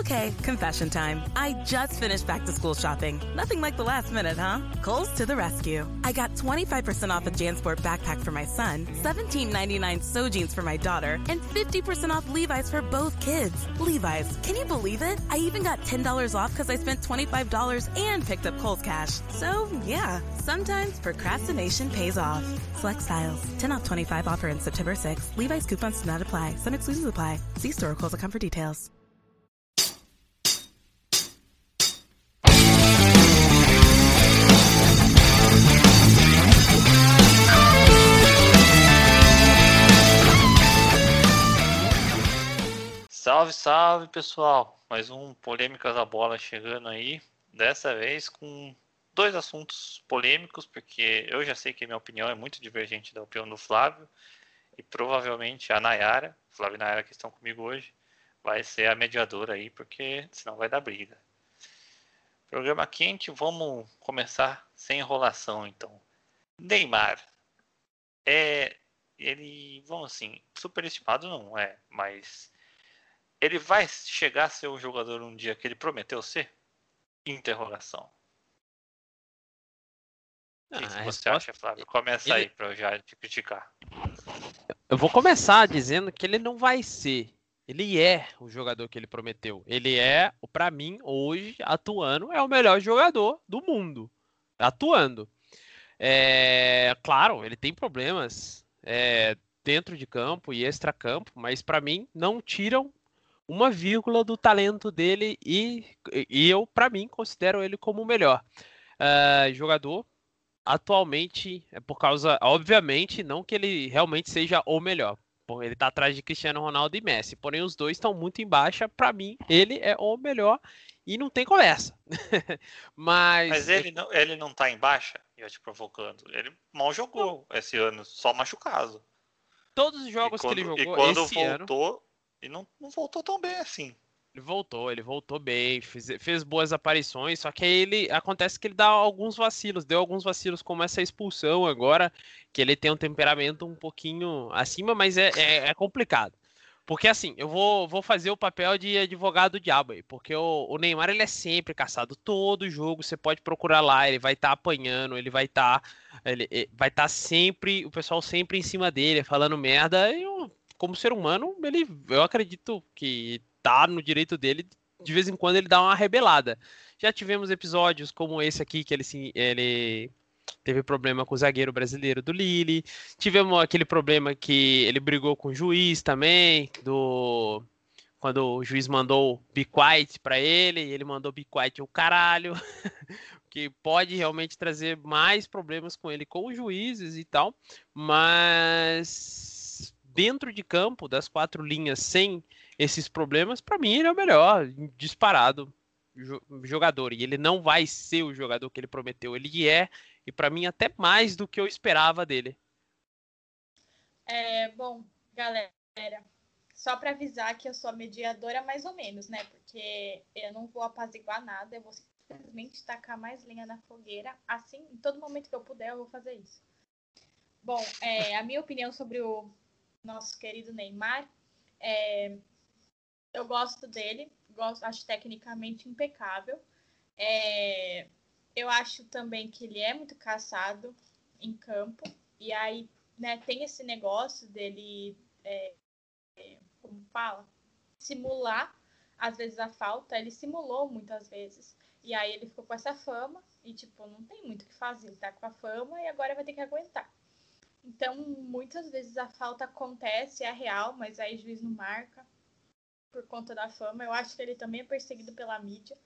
Okay, confession time. I just finished back to school shopping. Nothing like the last minute, huh? Kohl's to the rescue. I got 25% off a JanSport backpack for my son, $17.99 so jeans for my daughter, and 50% off Levi's for both kids. Levi's, can you believe it? I even got $10 off because I spent $25 and picked up Kohl's Cash. So, yeah, sometimes procrastination pays off. Select styles. 10 off 25 offer in September 6. Levi's coupons do not apply. Some exclusions apply. See store or Kohl's.com for details. Salve, salve pessoal! Mais um Polêmicas da Bola chegando aí. Dessa vez com dois assuntos polêmicos, porque eu já sei que minha opinião é muito divergente da opinião do Flávio e provavelmente a Nayara, Flávio e Nayara que estão comigo hoje, vai ser a mediadora aí, porque senão vai dar briga. Programa quente, vamos começar sem enrolação então. Neymar. É. Ele, vamos assim, superestimado não é, mas ele vai chegar a ser o jogador um dia que ele prometeu ser? Interrogação. O que Ah, você resposta- acha, Flávio? Começa Ele- aí para eu já te criticar. Eu vou começar dizendo que ele não vai ser. Ele é o jogador que ele prometeu. Ele é, pra mim, hoje, atuando, é o melhor jogador do mundo. Atuando. É, claro, ele tem problemas é, dentro de campo e extra-campo, mas pra mim não tiram uma vírgula do talento dele e, e eu, pra mim, considero ele como o melhor Ah, jogador atualmente é por causa, obviamente, não que ele realmente seja o melhor. Bom, ele tá atrás de Cristiano Ronaldo e Messi, porém os dois estão muito em baixa. Pra mim, ele é o melhor e não tem conversa. Mas, Mas ele não, ele não tá em baixa, já te provocando. Ele mal jogou esse ano, só machucado. todos os jogos e quando, que ele e jogou quando esse ano, voltou, não, não voltou tão bem assim. ele voltou, ele voltou bem, fez, fez boas aparições, só que aí ele acontece que ele dá alguns vacilos, deu alguns vacilos como essa expulsão agora, que ele tem um temperamento um pouquinho acima, mas é, é, é complicado. Porque assim, eu vou, vou fazer o papel de advogado do diabo aí, porque o, o Neymar ele é sempre caçado, todo jogo você pode procurar lá, ele vai estar apanhando, ele vai estar ele, ele vai estar sempre, o pessoal sempre em cima dele, falando merda, e eu, como ser humano, ele, eu acredito que tá no direito dele, de vez em quando ele dá uma rebelada. Já tivemos episódios como esse aqui, que ele, se- ele teve problema com o zagueiro brasileiro do Lille. Tivemos aquele problema que ele brigou com o juiz também, do quando o juiz mandou be quiet para ele, ele mandou be quiet o caralho, que pode realmente trazer mais problemas com ele com os juízes e tal, mas dentro de campo, das quatro linhas, sem esses problemas, para mim ele é o melhor, disparado jo- jogador. E ele não vai ser o jogador que ele prometeu. Ele é, e para mim até mais do que eu esperava dele. É, bom, galera, só para avisar que eu sou a mediadora mais ou menos, né? Porque eu não vou apaziguar nada, eu vou simplesmente tacar mais lenha na fogueira. Assim, em todo momento que eu puder, eu vou fazer isso. Bom, é, a minha opinião sobre o nosso querido Neymar, é, eu gosto dele, gosto, acho tecnicamente impecável. É, eu acho também que ele é muito caçado em campo. E aí né, tem esse negócio dele, é, é, como fala, simular às vezes a falta. Ele simulou muitas vezes. E aí ele ficou com essa fama e, tipo, não tem muito o que fazer. Ele tá com a fama e agora vai ter que aguentar. Então, muitas vezes a falta acontece, é real, mas aí o juiz não marca por conta da fama. Eu acho que ele também é perseguido pela mídia.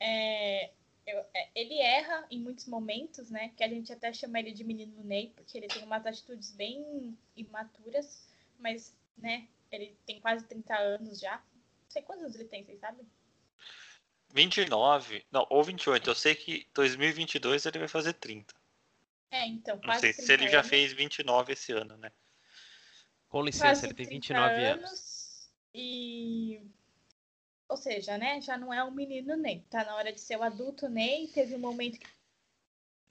É, eu- é, ele erra em muitos momentos, né? Que a gente até chama ele de menino Ney, porque ele tem umas atitudes bem imaturas, mas, né? Ele tem quase 30 anos já. Não sei quantos anos ele tem, vocês sabem? 29, não, ou 28. Eu sei que 2022 ele vai fazer 30. É, então, Não quase sei 30 se ele já anos. fez 29 esse ano, né? Com licença, quase ele tem 30 29 anos. E. Ou seja, né? Já não é um menino Ney. Tá na hora de ser o adulto Ney. Teve um momento que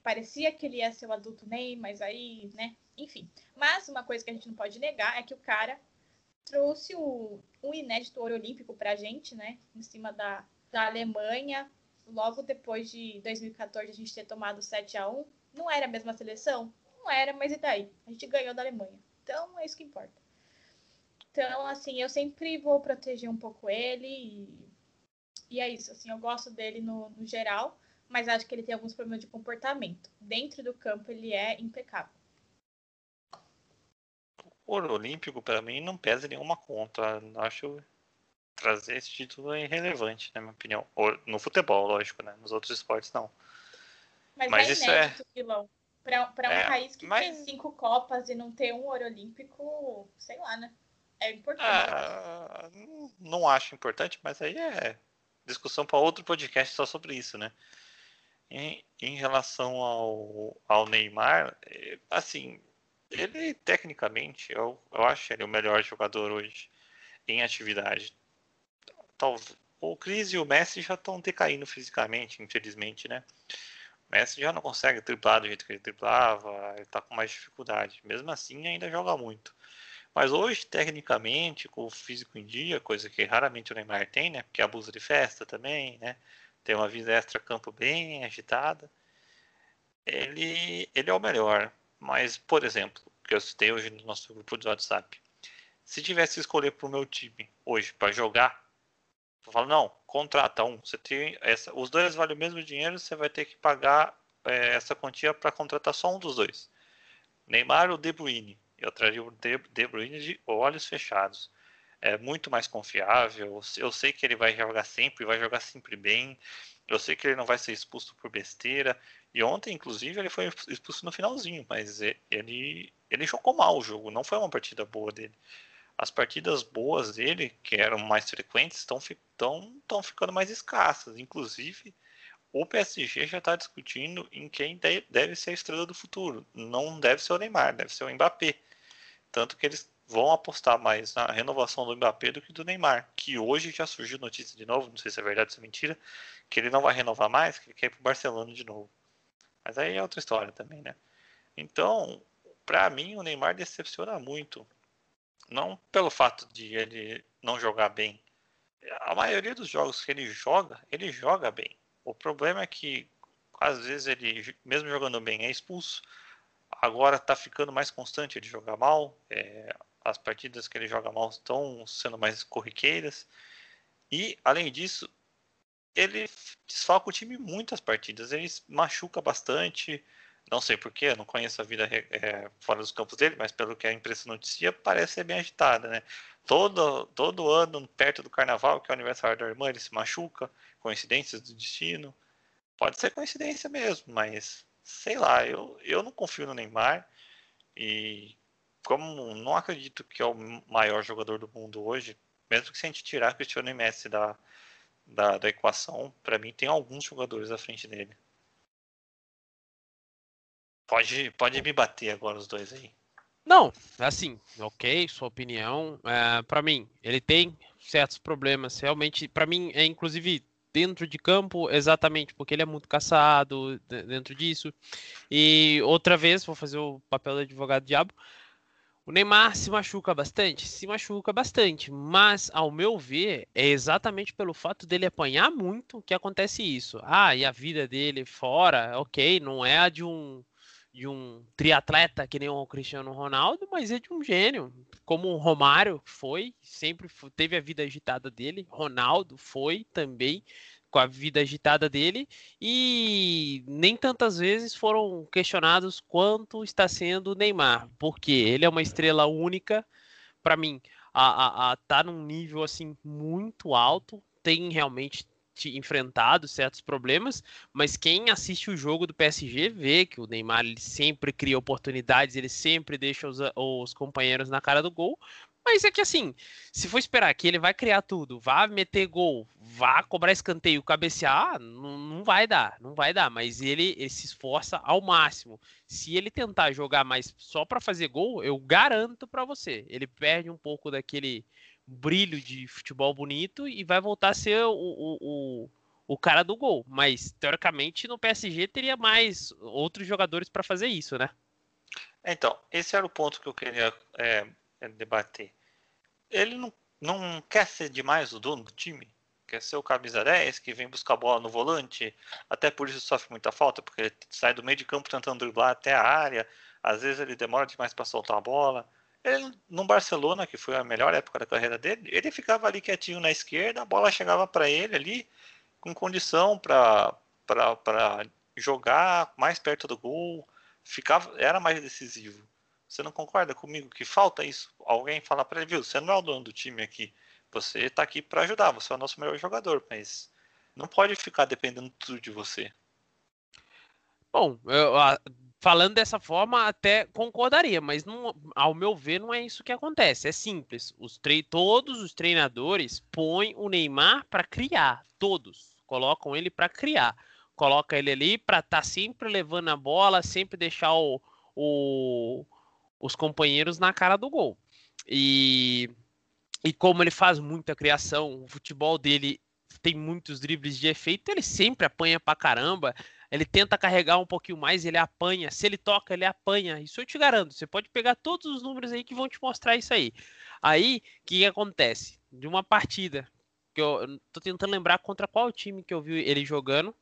parecia que ele ia ser o adulto Ney, mas aí, né? Enfim. Mas uma coisa que a gente não pode negar é que o cara trouxe o, um inédito ouro olímpico para a gente, né? Em cima da, da Alemanha. Logo depois de 2014 a gente ter tomado 7 a 1 Não era a mesma seleção? Não era, mas e daí? A gente ganhou da Alemanha. Então é isso que importa. Então, assim, eu sempre vou proteger um pouco ele e, e é isso. Assim, eu gosto dele no, no geral, mas acho que ele tem alguns problemas de comportamento. Dentro do campo ele é impecável ouro olímpico, para mim, não pesa nenhuma conta. Acho trazer esse título é irrelevante, na minha opinião. No futebol, lógico, né? Nos outros esportes, não. Mas, mas é isso inédito, é... Pilão. Para um é, país que mas... tem cinco Copas e não ter um ouro olímpico, sei lá, né? É importante. Ah, não acho importante, mas aí é discussão para outro podcast só sobre isso, né? Em, em relação ao, ao Neymar, é, assim, ele, tecnicamente, eu, eu acho ele o melhor jogador hoje em atividade. Talvez, o Cris e o Messi já estão decaindo fisicamente, infelizmente, né? Messi já não consegue triplar do jeito que ele triplava, ele tá com mais dificuldade. Mesmo assim, ainda joga muito. Mas hoje, tecnicamente, com o físico em dia, coisa que raramente o Neymar tem, né? Porque abusa de festa também, né? Tem uma vida extra-campo bem agitada. Ele, ele é o melhor. Mas, por exemplo, que eu citei hoje no nosso grupo de WhatsApp, se tivesse que escolher para o meu time hoje para jogar, eu falo, não, contrata um. Você tem essa, os dois valem o mesmo dinheiro, você vai ter que pagar é, essa quantia para contratar só um dos dois. Neymar ou De Bruyne? Eu traria o De, de Bruyne de olhos fechados. É muito mais confiável. Eu sei que ele vai jogar sempre, vai jogar sempre bem. Eu sei que ele não vai ser expulso por besteira. E ontem, inclusive, ele foi expulso no finalzinho, mas ele, ele jogou mal o jogo, não foi uma partida boa dele. As partidas boas dele, que eram mais frequentes, estão estão ficando mais escassas. Inclusive, o PSG já está discutindo em quem deve ser a estrela do futuro. Não deve ser o Neymar, deve ser o Mbappé. Tanto que eles vão apostar mais na renovação do Mbappé do que do Neymar, que hoje já surgiu notícia de novo, não sei se é verdade ou se é mentira, que ele não vai renovar mais, que ele quer ir para o Barcelona de novo. Mas aí é outra história também, né? Então, para mim, o Neymar decepciona muito. Não pelo fato de ele não jogar bem. A maioria dos jogos que ele joga, ele joga bem. O problema é que, às vezes, ele, mesmo jogando bem, é expulso. Agora está ficando mais constante ele jogar mal. É, as partidas que ele joga mal estão sendo mais corriqueiras. E, além disso, ele desfalca o time muitas partidas. Ele machuca bastante. Não sei porquê, não conheço a vida é, fora dos campos dele, mas pelo que a imprensa noticia, parece ser bem agitada, né? Todo, todo ano, perto do carnaval, que é o aniversário da irmã, ele se machuca. Coincidências do destino. Pode ser coincidência mesmo, mas sei lá, eu, eu não confio no Neymar. E como não acredito que é o maior jogador do mundo hoje, mesmo que se a gente tirar Cristiano e Messi da, da, da equação, para mim tem alguns jogadores à frente dele. Pode, pode me bater agora os dois aí. Não, assim, ok, sua opinião. É, para mim, ele tem certos problemas. Realmente, para mim, é inclusive dentro de campo, exatamente porque ele é muito caçado dentro disso. E outra vez, vou fazer o papel do advogado diabo. O Neymar se machuca bastante? Se machuca bastante, mas ao meu ver, é exatamente pelo fato dele apanhar muito que acontece isso. Ah, e a vida dele fora, ok, não é a de um de um triatleta que nem o Cristiano Ronaldo, mas é de um gênio, como o Romário foi, sempre teve a vida agitada dele, Ronaldo foi também, com a vida agitada dele e nem tantas vezes foram questionados quanto está sendo o Neymar, porque ele é uma estrela única para mim, a, a, a tá num nível assim muito alto, tem realmente enfrentado certos problemas, mas quem assiste o jogo do PSG vê que o Neymar ele sempre cria oportunidades, ele sempre deixa os, os companheiros na cara do gol, mas é que assim, se for esperar que ele vai criar tudo, vá meter gol, vá cobrar escanteio, cabecear, não, não vai dar, não vai dar. Mas ele, ele se esforça ao máximo. Se ele tentar jogar mais só para fazer gol, eu garanto para você, ele perde um pouco daquele brilho de futebol bonito e vai voltar a ser o, o, o, o cara do gol. Mas teoricamente no PSG teria mais outros jogadores para fazer isso, né? Então, esse era o ponto que eu queria é, é, debater. ele não, não quer ser demais o dono do time? Quer ser o camisa 10, que vem buscar a bola no volante, até por isso sofre muita falta, porque ele sai do meio de campo tentando driblar até a área, às vezes ele demora demais para soltar a bola. Ele, no Barcelona, que foi a melhor época da carreira dele, ele ficava ali quietinho na esquerda, a bola chegava para ele ali, com condição para jogar mais perto do gol, ficava, era mais decisivo. Você não concorda comigo que falta isso? Alguém falar para ele, viu, você não é o dono do time aqui, você está aqui para ajudar, você é o nosso melhor jogador, mas não pode ficar dependendo tudo de você. Bom, eu, falando dessa forma, até concordaria, mas não, ao meu ver, não é isso que acontece. É simples. Os todos os treinadores põem o Neymar para criar, todos colocam ele para criar, coloca ele ali para estar tá sempre levando a bola, sempre deixar o, o, os companheiros na cara do gol. E, e como ele faz muita criação, o futebol dele tem muitos dribles de efeito, ele sempre apanha para caramba ele tenta carregar um pouquinho mais, ele apanha. Se ele toca, ele apanha. Isso eu te garanto. Você pode pegar todos os números aí que vão te mostrar isso aí. Aí, o que, acontece? De uma partida, que eu tô tentando lembrar contra qual time que eu vi ele jogando.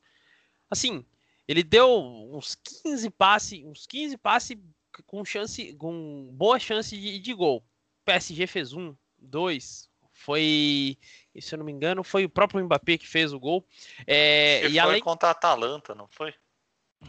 Assim, ele deu uns 15 passes, uns 15 passes com chance, com boa chance de, de gol. PSG fez um, dois, foi, se eu não me engano, foi o próprio Mbappé que fez o gol. É, e, e foi além... contra a Atalanta, não foi?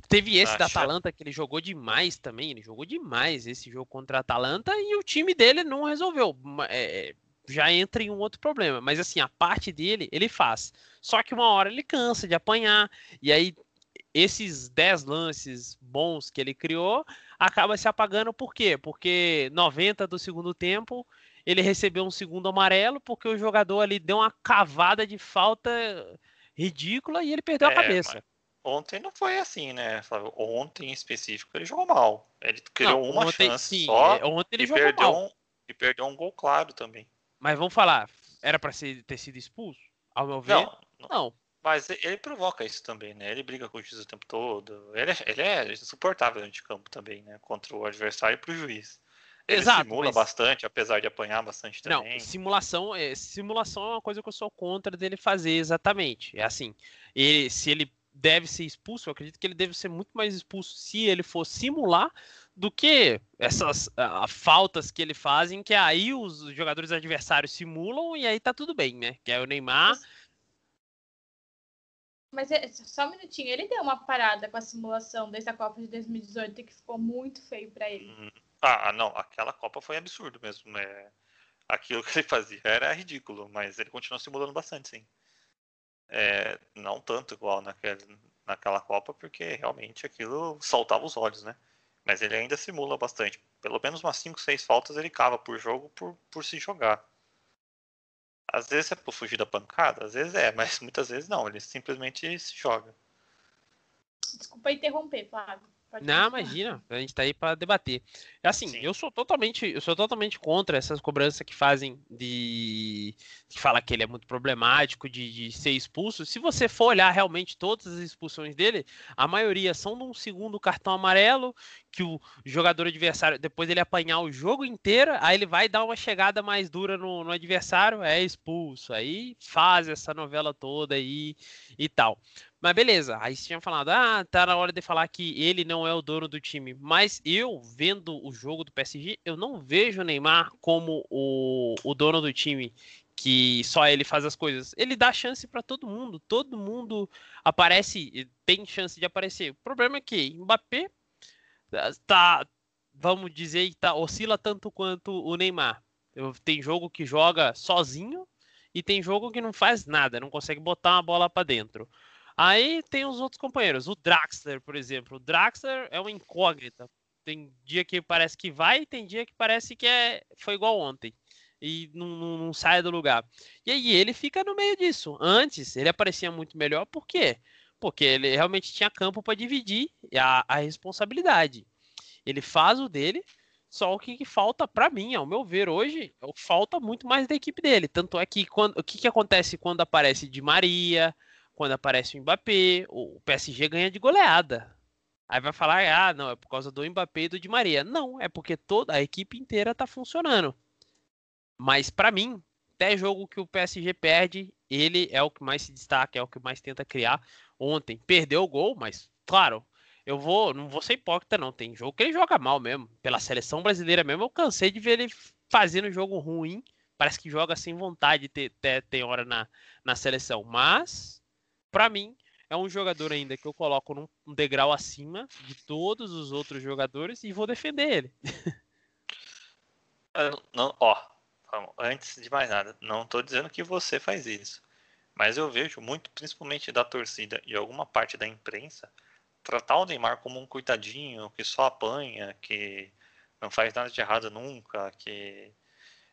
Teve esse da Atalanta que ele jogou demais também. Ele jogou demais esse jogo contra a Atalanta e o time dele não resolveu. É, já entra em um outro problema. Mas assim, a parte dele, ele faz. Só que uma hora ele cansa de apanhar. E aí, esses 10 lances bons que ele criou acaba se apagando por quê? Porque 90 do segundo tempo ele recebeu um segundo amarelo porque o jogador ali deu uma cavada de falta ridícula e ele perdeu é, a cabeça. Ontem não foi assim, né? Ontem em específico ele jogou mal. Ele criou não, uma ontem, chance sim, só é, ontem ele e, jogou perdeu mal. Um, e perdeu um gol claro também. Mas vamos falar, era para ter sido expulso? Ao meu ver, não. não. não. Mas ele provoca isso também, né? Ele briga com o juiz o tempo todo. Ele é, ele é insuportável de campo também, né? Contra o adversário e pro juiz. Ele Exato, simula mas... bastante, apesar de apanhar bastante também. Não, simulação é, simulação é uma coisa que eu sou contra dele fazer exatamente. É assim, ele, se ele deve ser expulso, eu acredito que ele deve ser muito mais expulso se ele for simular do que essas uh, faltas que ele fazem, que aí os jogadores adversários simulam e aí tá tudo bem, né? Que é o Neymar. Mas é, só um minutinho, ele deu uma parada com a simulação desde a Copa de 2018 que ficou muito feio para ele. Uhum. Ah, não, aquela Copa foi absurdo mesmo. Né? Aquilo que ele fazia era ridículo, mas ele continuou simulando bastante, sim. É, não tanto igual naquele, naquela Copa, porque realmente aquilo saltava os olhos, né? Mas ele ainda simula bastante. Pelo menos umas 5, 6 faltas ele cava por jogo por, por se jogar. Às vezes é por fugir da pancada, às vezes é, mas muitas vezes não, ele simplesmente se joga. Desculpa interromper, Flávio. Pode não, imagina, a gente tá aí para debater. Assim, Sim. eu sou totalmente, eu sou totalmente contra essas cobranças que fazem de que fala que ele é muito problemático de, de, ser expulso. Se você for olhar realmente todas as expulsões dele, a maioria são de um segundo cartão amarelo que o jogador adversário depois ele apanhar o jogo inteiro, aí ele vai dar uma chegada mais dura no, no adversário, é expulso. Aí faz essa novela toda aí e tal. Mas beleza, aí tinha falado, ah, tá na hora de falar que ele não é o dono do time. Mas eu, vendo o jogo do PSG, eu não vejo o Neymar como o, o dono do time, que só ele faz as coisas. Ele dá chance para todo mundo, todo mundo aparece, tem chance de aparecer. O problema é que Mbappé tá, vamos dizer, tá, oscila tanto quanto o Neymar. Tem jogo que joga sozinho e tem jogo que não faz nada, não consegue botar uma bola para dentro. Aí tem os outros companheiros. O Draxler, por exemplo. O Draxler é uma incógnita. Tem dia que parece que vai, tem dia que parece que é, foi igual ontem. E não, não, não sai do lugar. E aí ele fica no meio disso. Antes ele aparecia muito melhor, por quê? Porque ele realmente tinha campo para dividir a, a responsabilidade. Ele faz o dele, só o que, que falta para mim, ao meu ver, hoje, falta muito mais da equipe dele. Tanto é que quando, o que, que acontece quando aparece de Maria, quando aparece o Mbappé, o PSG ganha de goleada. Aí vai falar, ah, não, é por causa do Mbappé e do Di Maria. Não, é porque toda a equipe inteira tá funcionando. Mas para mim, até jogo que o PSG perde, ele é o que mais se destaca, é o que mais tenta criar. Ontem perdeu o gol, mas claro, eu vou, não vou ser hipócrita não, tem jogo que ele joga mal mesmo. Pela seleção brasileira mesmo, eu cansei de ver ele fazendo jogo ruim. Parece que joga sem vontade, ter, tem hora na, na seleção. Mas, para mim, é um jogador ainda que eu coloco num degrau acima de todos os outros jogadores e vou defender ele. não, ó, antes de mais nada, não estou dizendo que você faz isso, mas eu vejo muito, principalmente da torcida e alguma parte da imprensa, tratar o Neymar como um coitadinho que só apanha, que não faz nada de errado nunca, que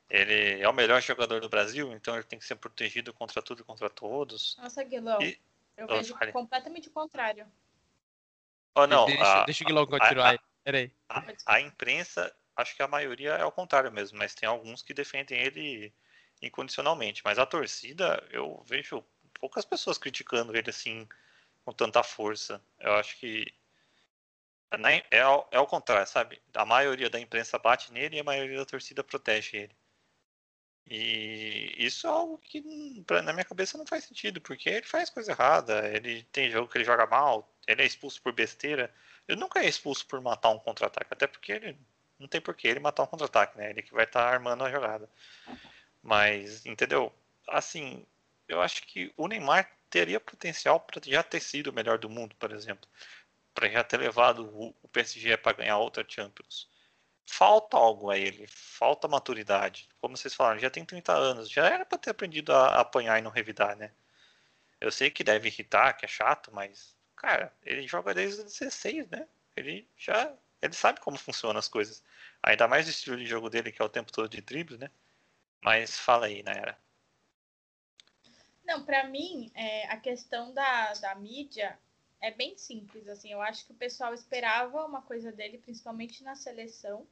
ele é o melhor jogador do Brasil, então ele tem que ser protegido contra tudo e contra todos. Nossa, Guilherme. E, eu oh, vejo vale. completamente o contrário. Oh, não, deixa, a, deixa o Guilherme continuar aí. Peraí. A, a, imprensa, acho que a maioria é o contrário mesmo, mas tem alguns que defendem ele incondicionalmente. Mas a torcida, eu vejo poucas pessoas criticando ele assim com tanta força. Eu acho que é, é, é o contrário, sabe? A maioria da imprensa bate nele e a maioria da torcida protege ele. E isso é algo que na minha cabeça não faz sentido, porque ele faz coisa errada, ele tem jogo que ele joga mal, ele é expulso por besteira. Ele nunca é expulso por matar um contra-ataque, até porque ele não tem porquê ele matar um contra-ataque, né? Ele que vai estar tá armando a jogada. Mas, entendeu? Assim, eu acho que o Neymar teria potencial para já ter sido o melhor do mundo, por exemplo. Para já ter levado o PSG para ganhar outra Champions falta algo a ele, falta maturidade. Como vocês falaram, já tem 30 anos, já era para ter aprendido a apanhar e não revidar, né? Eu sei que deve irritar, que é chato, mas, cara, ele joga desde os 16, né? Ele já. Ele sabe como funcionam as coisas. Ainda mais o estilo de jogo dele, que é o tempo todo de dribles, né? Mas fala aí, Naira. Não, para mim, é, a questão da, da mídia é bem simples, assim. Eu acho que o pessoal esperava uma coisa dele, principalmente na seleção,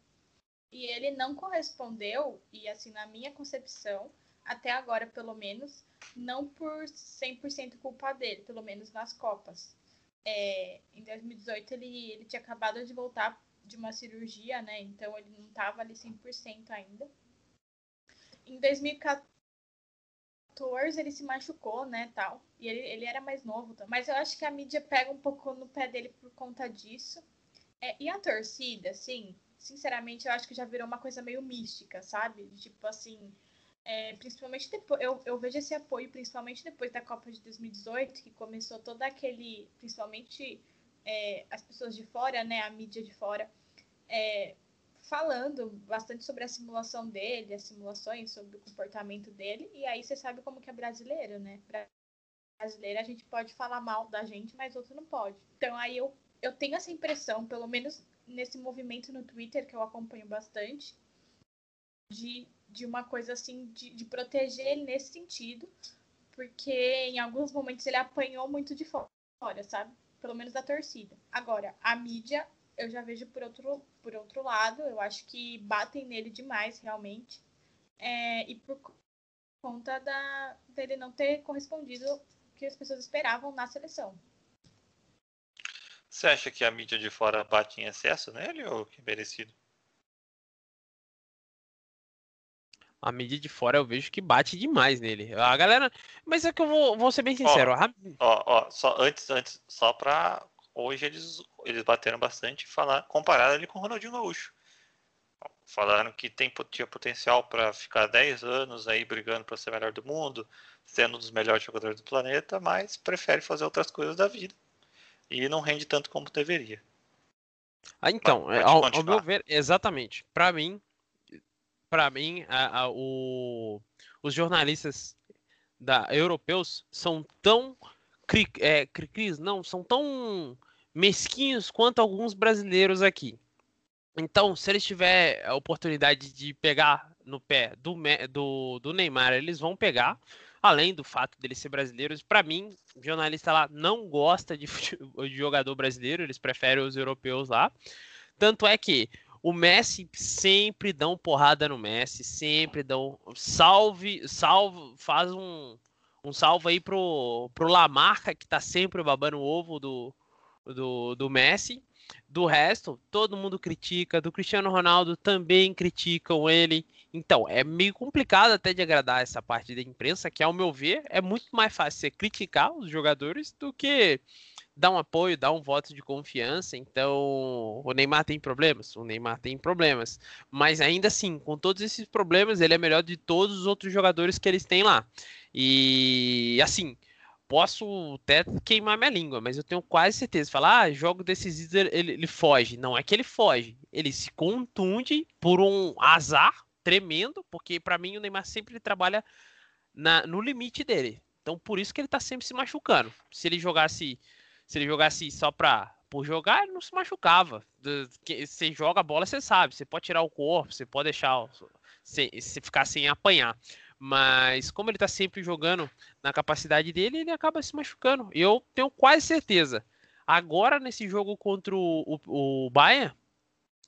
e ele não correspondeu, e assim, na minha concepção, até agora pelo menos, não por 100% culpa dele, pelo menos nas Copas. É, em 2018 ele, ele tinha acabado de voltar de uma cirurgia, né? Então ele não estava ali 100% ainda. Em 2014 ele se machucou, né, tal. E ele, ele era mais novo, mas eu acho que a mídia pega um pouco no pé dele por conta disso. É, e a torcida, assim, sinceramente, eu acho que já virou uma coisa meio mística, sabe? Tipo assim, é, principalmente depois, eu, eu vejo esse apoio principalmente depois da Copa de 2018, que começou todo aquele, principalmente é, as pessoas de fora, né, a mídia de fora, é, falando bastante sobre a simulação dele, as simulações, sobre o comportamento dele, e aí você sabe como que é brasileiro, né? Brasileiro a gente pode falar mal da gente, mas outro não pode. Então aí eu, eu tenho essa impressão, pelo menos nesse movimento no Twitter, que eu acompanho bastante, de, de uma coisa assim, de, de proteger ele nesse sentido, porque em alguns momentos ele apanhou muito de fora, sabe? Pelo menos da torcida. Agora, a mídia, eu já vejo por outro, por outro lado, eu acho que batem nele demais, realmente. É, e por conta da, dele não ter correspondido o que as pessoas esperavam na seleção. Você acha que a mídia de fora bate em excesso nele ou que é merecido? A mídia de fora eu vejo que bate demais nele. A galera. Mas é que eu vou, vou ser bem sincero. Ó, ó, ó, só antes, antes, só pra. Hoje eles, eles bateram bastante falar, comparado ele com o Ronaldinho Gaúcho. Falaram que tem, tinha potencial para ficar 10 anos aí brigando para ser melhor do mundo, sendo um dos melhores jogadores do planeta, mas prefere fazer outras coisas da vida e não rende tanto como deveria. Ah, então, pode, pode ao, ao, meu ver, exatamente. Para mim, para mim, a, a, o, os jornalistas da, europeus são tão cri, é, cri, não, são tão mesquinhos quanto alguns brasileiros aqui. Então, se eles tiverem a oportunidade de pegar no pé do, do, do Neymar, eles vão pegar além do fato dele ser brasileiro, para mim, o jornalista lá não gosta de, de jogador brasileiro, eles preferem os europeus lá. Tanto é que o Messi sempre dão porrada no Messi, sempre dão salve, salve, faz um, um salve aí pro, pro Lamarca, que tá sempre babando o ovo do, do, do Messi. Do resto, todo mundo critica, do Cristiano Ronaldo também criticam ele. Então, é meio complicado até de agradar essa parte da imprensa, que ao meu ver é muito mais fácil você criticar os jogadores do que dar um apoio, dar um voto de confiança. Então, o Neymar tem problemas? O Neymar tem problemas. Mas ainda assim, com todos esses problemas, ele é melhor de todos os outros jogadores que eles têm lá. E assim, posso até queimar minha língua, mas eu tenho quase certeza. Falar, ah, jogo decisivo ele, ele foge. Não é que ele foge, ele se contunde por um azar tremendo, porque para mim o Neymar sempre trabalha na, no limite dele. Então por isso que ele tá sempre se machucando. Se ele jogasse, se ele jogasse só pra por jogar, ele não se machucava. Você joga a bola, você sabe. Você pode tirar o corpo, você pode deixar. Você, ficar sem apanhar. Mas como ele tá sempre jogando na capacidade dele, ele acaba se machucando. Eu tenho quase certeza. Agora, nesse jogo contra o, o, o Bayern,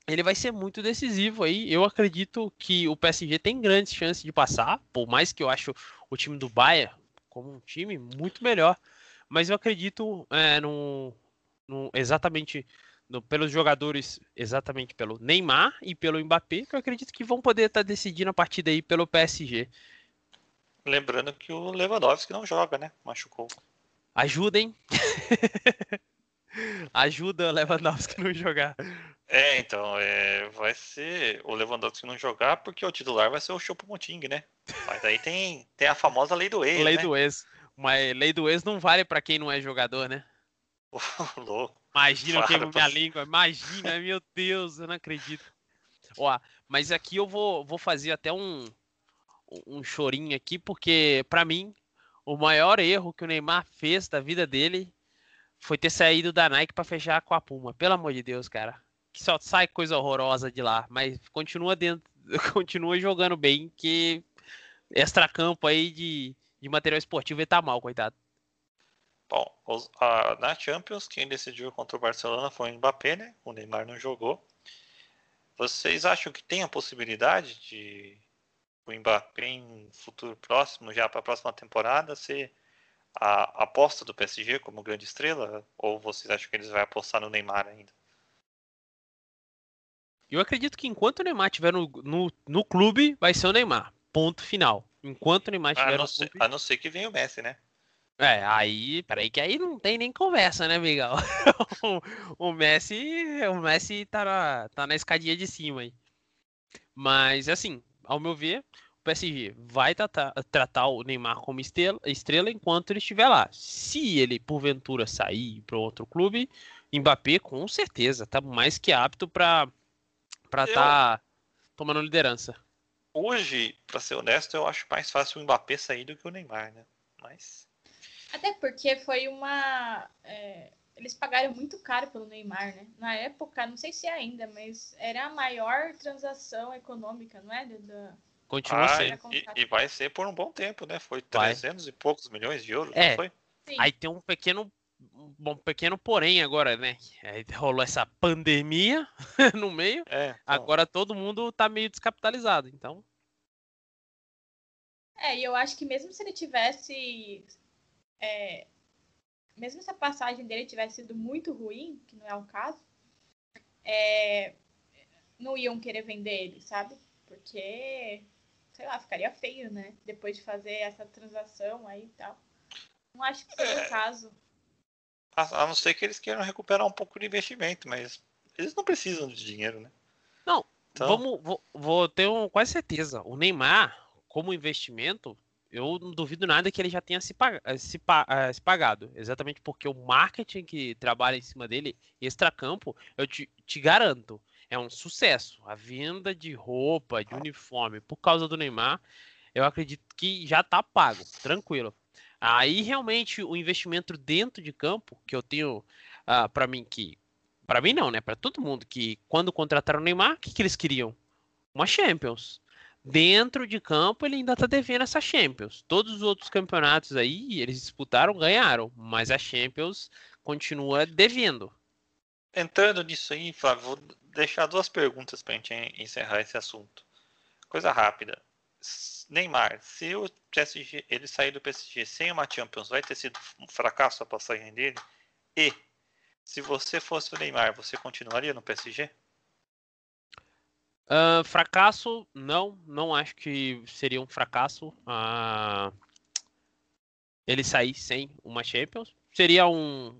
ele vai ser muito decisivo aí. Eu acredito que o PSG tem grandes chances de passar, por mais que eu acho o time do Bayern como um time muito melhor. Mas eu acredito é, no, no, exatamente no, pelos jogadores, exatamente pelo Neymar e pelo Mbappé, que eu acredito que vão poder estar tá decidindo a partida aí pelo PSG. Lembrando que o Lewandowski não joga, né? Machucou. Ajudem. Ajuda o Lewandowski não jogar. É, então, é, vai ser o Lewandowski não jogar porque o titular vai ser o Choupo-Moting, né? Mas aí tem, tem a famosa lei do ex, Lei né? do ex. Mas lei do ex não vale para quem não é jogador, né? louco. Imagina que minha língua. Imagina, meu Deus, eu não acredito. Ó, mas aqui eu vou, vou fazer até um, um chorinho aqui, porque para mim o maior erro que o Neymar fez da vida dele foi ter saído da Nike para fechar com a Puma. Pelo amor de Deus, cara que só sai coisa horrorosa de lá, mas continua dentro, continua jogando bem, que extra-campo aí de, de material esportivo ele tá mal, coitado. Bom, a, na Champions, quem decidiu contra o Barcelona foi o Mbappé, né? O Neymar não jogou. Vocês acham que tem a possibilidade de o Mbappé em futuro próximo, já para a próxima temporada, ser a aposta do PSG como grande estrela? Ou vocês acham que eles vão apostar no Neymar ainda? Eu acredito que enquanto o Neymar estiver no, no, no clube, vai ser o Neymar. Ponto final. Enquanto o Neymar estiver no ser, clube. A não ser que venha o Messi, né? É, aí, peraí, que aí não tem nem conversa, né, Miguel? o, Messi, o Messi tá na, tá na escadinha de cima aí. Mas, assim, ao meu ver, o PSG vai tratar, tratar o Neymar como estrela, estrela enquanto ele estiver lá. Se ele, porventura, sair para outro clube, Mbappé, com certeza, tá mais que apto para para estar tá tomando liderança. Hoje, para ser honesto, eu acho mais fácil o Mbappé sair do que o Neymar, né? Mas. Até porque foi uma. É, eles pagaram muito caro pelo Neymar, né? Na época, não sei se é ainda, mas era a maior transação econômica, não é? Da... Continua ah, sendo. E, e, vai ser por um bom tempo, né? Foi 300 vai. e poucos milhões de euros, é. não foi? Sim. Aí tem um pequeno um pequeno porém agora, né? Aí rolou essa pandemia no meio. É, então... Agora todo mundo tá meio descapitalizado, então. É, e eu acho que mesmo se ele tivesse. É, mesmo se a passagem dele tivesse sido muito ruim, que não é o caso, é, não iam querer vender ele, sabe? Porque, sei lá, ficaria feio, né? Depois de fazer essa transação aí e tal. Não acho que seja é... o caso. A, a não ser que eles queiram recuperar um pouco de investimento, mas eles não precisam de dinheiro, né? Não, então... vamos, vou, vou ter um, quase certeza. O Neymar, como investimento, eu não duvido nada que ele já tenha se, pag se, uh, se, pagado. Exatamente porque o marketing que trabalha em cima dele, extracampo, eu te, te, garanto, é um sucesso. A venda de roupa, de uniforme, por causa do Neymar, eu acredito que já tá pago, tranquilo. Aí realmente o investimento dentro de campo, que eu tenho uh, ah, para mim que. Para mim não, né? Para todo mundo que quando contrataram o Neymar, o que, que eles queriam? Uma Champions. Dentro de campo ele ainda tá devendo essa Champions. Todos os outros campeonatos aí eles disputaram, ganharam, mas a Champions continua devendo. Entrando nisso aí, Flávio, vou deixar duas perguntas para a gente encerrar esse assunto. Coisa rápida. Neymar, se o PSG, ele sair do PSG sem uma Champions, vai ter sido um fracasso a passagem dele? E se você fosse o Neymar, você continuaria no PSG? Uh, fracasso, não, não acho que seria um fracasso uh, ele sair sem uma Champions. Seria um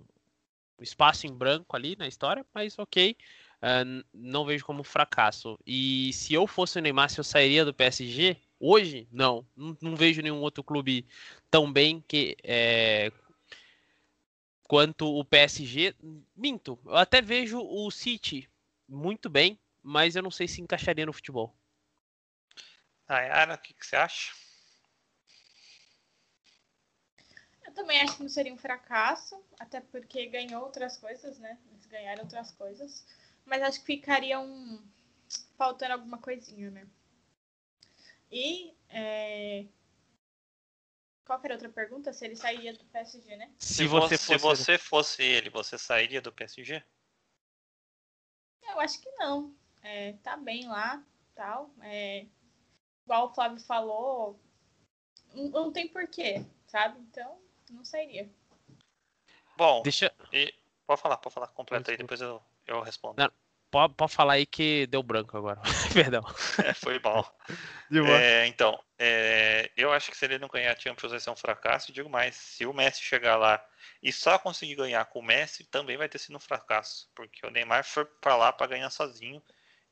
espaço em branco ali na história, mas ok, uh, não vejo como fracasso. E se eu fosse o Neymar, se eu sairia do PSG, hoje, não, não, não vejo nenhum outro clube tão bem que é, quanto o PSG. Minto, eu até vejo o City muito bem, mas eu não sei se encaixaria no futebol. Ayara, o que, que você acha? Eu também acho que não seria um fracasso, até porque ganhou outras coisas, né? Eles ganharam outras coisas. Mas acho que ficaria um. faltando alguma coisinha, né? E. É... Qual era a outra pergunta? Se ele sairia do PSG, né? Se, você, fosse... se você fosse ele, você sairia do PSG? Eu acho que não. É, tá bem lá, tal. É, igual o Flávio falou, não, não tem porquê, sabe? Então, não sairia. Bom, deixa. E, pode falar, pode falar, completa aí, depois eu, eu respondo. Não, pode, pode falar aí que deu branco agora. Perdão. É, foi bom. é, então, é, eu acho que se ele não ganhar a Champions vai ser um fracasso. Digo mais, se o Messi chegar lá e só conseguir ganhar com o Messi, também vai ter sido um fracasso. Porque o Neymar foi para lá para ganhar sozinho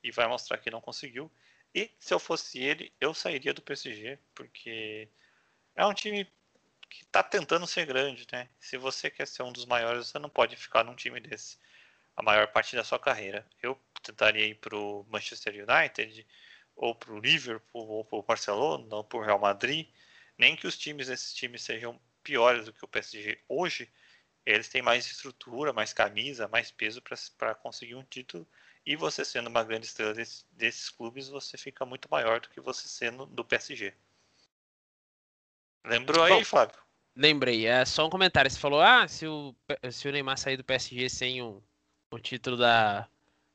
e vai mostrar que não conseguiu. E se eu fosse ele, eu sairia do PSG, porque é um time que está tentando ser grande, né? Se você quer ser um dos maiores, você não pode ficar num time desse a maior parte da sua carreira. Eu tentaria ir para o Manchester United, ou para o Liverpool, ou para o Barcelona, ou para o Real Madrid. Nem que os times desses times sejam piores do que o PSG hoje, eles têm mais estrutura, mais camisa, mais peso para conseguir um título. E você sendo uma grande estrela desse, desses clubes, você fica muito maior do que você sendo do PSG. Lembrou aí, Bom, Flávio? Lembrei. É só um comentário. Você falou, ah, se o, se o Neymar sair do PSG sem um, um título da,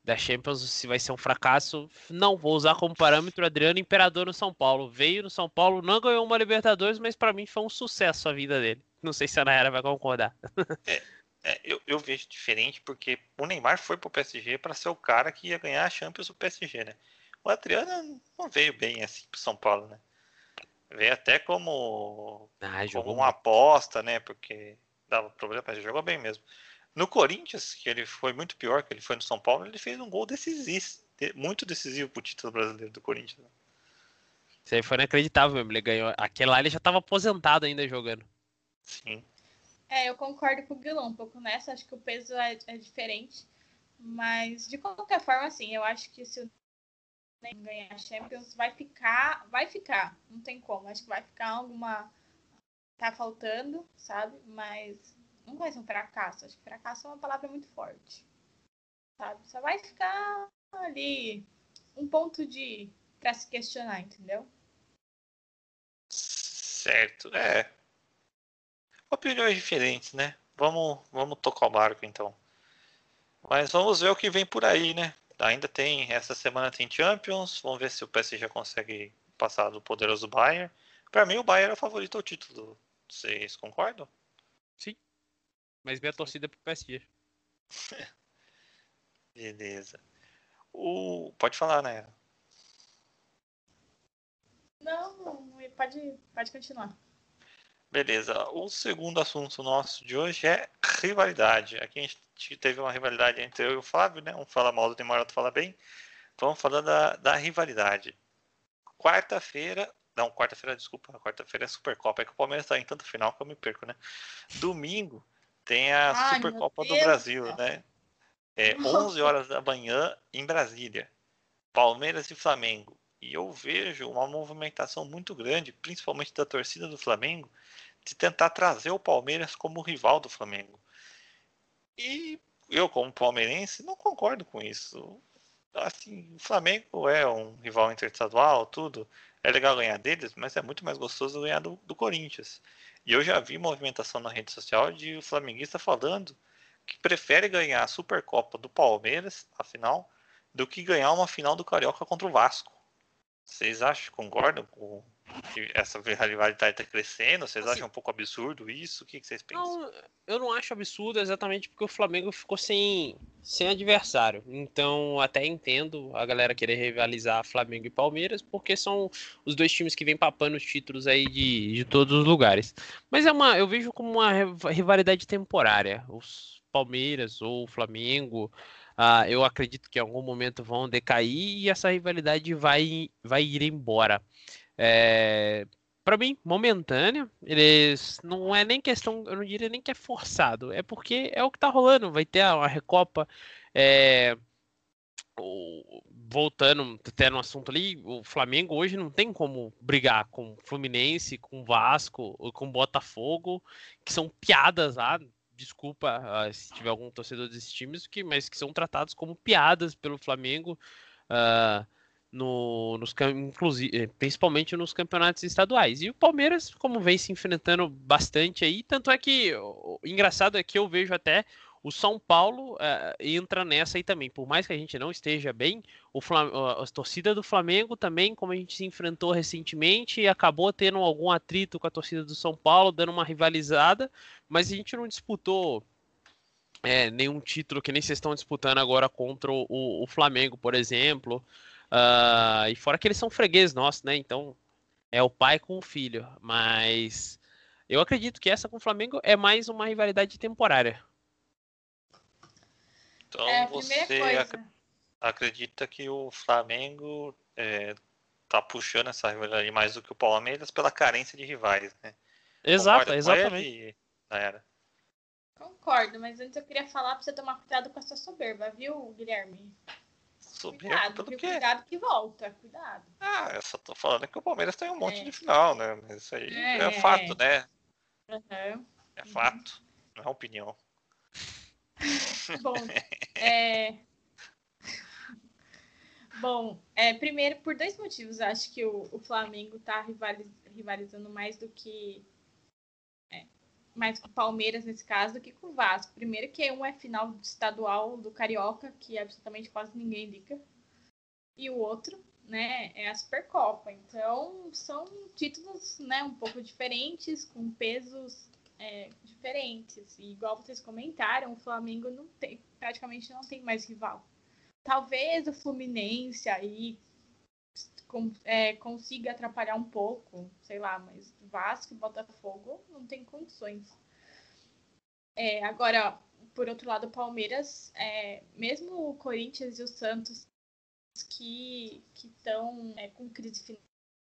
da Champions, se vai ser um fracasso. Não, vou usar como parâmetro Adriano Imperador no São Paulo. Veio no São Paulo, não ganhou uma Libertadores, mas para mim foi um sucesso a vida dele. Não sei se a Nayara vai concordar. É, é, eu, eu, vejo diferente porque o Neymar foi pro PSG para ser o cara que ia ganhar a Champions do PSG, né? O Adriano não veio bem assim pro São Paulo, né? Veio até como, ah, como uma aposta, né? Porque dava problema, mas jogou bem mesmo. No Corinthians, que ele foi muito pior que ele foi no São Paulo, ele fez um gol decisivo, muito decisivo pro título brasileiro do Corinthians. Né? Isso aí foi inacreditável mesmo. Ele ganhou. Aquele lá ele já estava aposentado ainda jogando. Sim. É, eu concordo com o Guilherme um pouco nessa. Acho que o peso é, é diferente. Mas, de qualquer forma, assim, eu acho que se o ganhar a Champions, vai ficar, vai ficar, não tem como. Acho que vai ficar alguma. Tá faltando, sabe? Mas não vai ser um fracasso. Acho que fracasso é uma palavra muito forte. Sabe? Só vai ficar ali um ponto de para se questionar, entendeu? Certo, é. Opiniões diferentes, né? Vamos, vamos tocar o barco então. Mas vamos ver o que vem por aí, né? Ainda tem, essa semana tem Champions, vamos ver se o PSG consegue passar do poderoso Bayern. Para mim o Bayern é o favorito ao título. Vocês concordam? Sim. Mas minha torcida é pro PSG. Beleza. O... Pode falar, né? Não, pode, pode continuar. Beleza. O segundo assunto nosso de hoje é rivalidade. Aqui a gente teve uma rivalidade entre eu e o Flávio, né? Um fala mal do Neymar, outro fala bem. Vamos falar da, da rivalidade. Quarta-feira. Não, quarta-feira, desculpa. Quarta-feira é Supercopa. É que o Palmeiras está em tanto final que eu me perco, né? Domingo tem a Ai, Supercopa do Brasil, né? É 11 horas da manhã em Brasília. Palmeiras e Flamengo. E eu vejo uma movimentação muito grande, principalmente da torcida do Flamengo, de tentar trazer o Palmeiras como rival do Flamengo. E eu, como palmeirense, não concordo com isso. Assim, o Flamengo é um rival interestadual, tudo. É legal ganhar deles, mas é muito mais gostoso ganhar do, do Corinthians. E eu já vi movimentação na rede social de o flamenguista falando que prefere ganhar a Supercopa do Palmeiras, afinal, do que ganhar uma final do Carioca contra o Vasco. Vocês acham, concordam com, que essa rivalidade está crescendo? Vocês assim, acham um pouco absurdo isso? O que, que vocês pensam? Não, eu não acho absurdo exatamente porque o Flamengo ficou sem, sem adversário. Então, até entendo a galera querer rivalizar Flamengo e Palmeiras, porque são os dois times que vêm papando os títulos aí de, de todos os lugares. Mas é uma, eu vejo como uma rivalidade temporária. Os Palmeiras ou o Flamengo. Uh, eu acredito que em algum momento vão decair e essa rivalidade vai, vai ir embora. É, para mim, momentâneo, eles não é nem questão, eu não diria nem que é forçado, é porque é o que tá rolando. Vai ter a, Recopa. É, o, voltando até no assunto ali, o Flamengo hoje não tem como brigar com Fluminense, com Vasco ou com Botafogo, que são piadas lá. Desculpa uh, se tiver algum torcedor desses times, que, mas que são tratados como piadas pelo Flamengo. Uh, no, nos, inclusive, eh, principalmente nos campeonatos estaduais. E o Palmeiras, como vem se enfrentando bastante aí, tanto é que o engraçado é que eu vejo até o São Paulo uh, entra nessa aí também. Por mais que a gente não esteja bem, o Flam a torcida do Flamengo também, como a gente se enfrentou recentemente, acabou tendo algum atrito com a torcida do São Paulo, dando uma rivalizada, mas a gente não disputou é, nenhum título que nem vocês estão disputando agora contra o, o Flamengo, por exemplo. Uh, e fora que eles são fregueses nossos, né? Então é o pai com o filho. Mas eu acredito que essa com o Flamengo é mais uma rivalidade temporária. Então é você ac acredita que o Flamengo é, tá puxando essa rivalidade mais do que o Palmeiras pela carência de rivais, né? Exato, exatamente. Era. Concordo, mas antes eu queria falar para você tomar cuidado com a sua soberba, viu, Guilherme? Cuidado, pelo quê? Cuidado que volta, cuidado. Ah, eu só tô falando que o Palmeiras tem um monte é. de final, né? Mas isso aí é, é fato, né? Uhum. É fato, não é opinião. Bom, é... Bom, é, primeiro, por dois motivos, acho que o, o Flamengo está rivaliz, rivalizando mais do que mais com o Palmeiras nesse caso do que com o Vasco. Primeiro que um é final estadual do Carioca, que absolutamente quase ninguém liga. E o outro, né, é a Supercopa. Então, são títulos, né, um pouco diferentes, com pesos é, diferentes. E igual vocês comentaram, o Flamengo não tem, praticamente não tem mais rival. Talvez o Fluminense aí com, é, consiga atrapalhar um pouco, sei lá, mas Vasco e Botafogo não tem condições. É, agora, por outro lado, o Palmeiras, é, mesmo o Corinthians e o Santos que estão é, com crise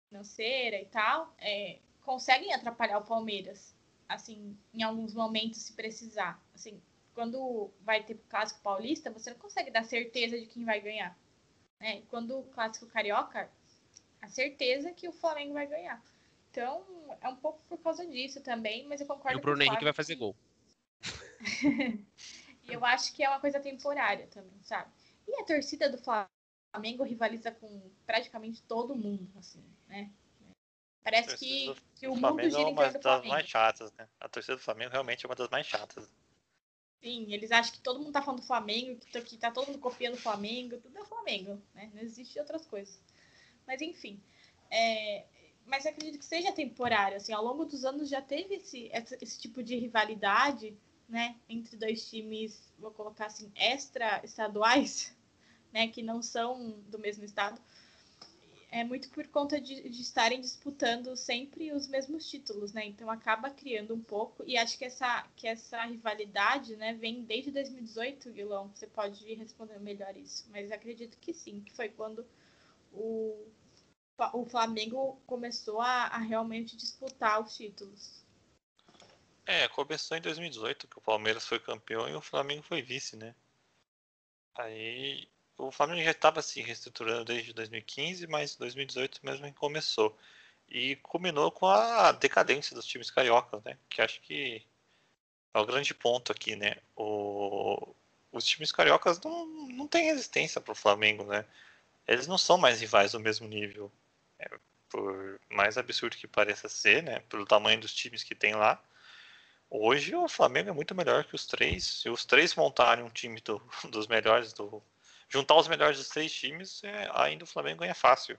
financeira e tal, é, conseguem atrapalhar o Palmeiras, assim, em alguns momentos, se precisar. Assim, quando vai ter o clássico paulista, você não consegue dar certeza de quem vai ganhar. Né? Quando o clássico carioca, a certeza que o Flamengo vai ganhar. Então, é um pouco por causa disso também, mas eu concordo e o Bruno Henrique vai fazer gol. e eu acho que é uma coisa temporária também, sabe? E a torcida do Flamengo rivaliza com praticamente todo mundo, assim, né? Parece que, que o mundo gira em torno do Flamengo. É uma das mais chatas, né? A torcida do Flamengo realmente é uma das mais chatas. Sim, eles acham que todo mundo tá falando do Flamengo, que tá, que tá todo mundo copiando o Flamengo, tudo é o Flamengo, né? Não existe outras coisas. Mas enfim, é, mas acredito que seja temporário, assim, ao longo dos anos já teve esse, esse tipo de rivalidade, né, entre dois times, vou colocar assim, extra-estaduais, né, que não são do mesmo estado, é muito por conta de, de, estarem disputando sempre os mesmos títulos, né? Então acaba criando um pouco e acho que essa que essa rivalidade, né, vem desde 2018, Guilão. Você pode responder melhor isso, mas acredito que sim, que foi quando o, o Flamengo começou a, a realmente disputar os títulos. É, começou em 2018, que o Palmeiras foi campeão e o Flamengo foi vice, né? Aí o Flamengo já estava se reestruturando desde 2015, mas 2018 mesmo começou. E culminou com a decadência dos times cariocas, né? Que acho que é o grande ponto aqui, né? O... Os times cariocas não, não têm resistência para o Flamengo, né? Eles não são mais rivais do mesmo nível. É, por mais absurdo que pareça ser, né? Pelo tamanho dos times que tem lá. Hoje o Flamengo é muito melhor que os três. Se os três montarem um time do, dos melhores do. Juntar os melhores dos três times, é, ainda o Flamengo ganha fácil.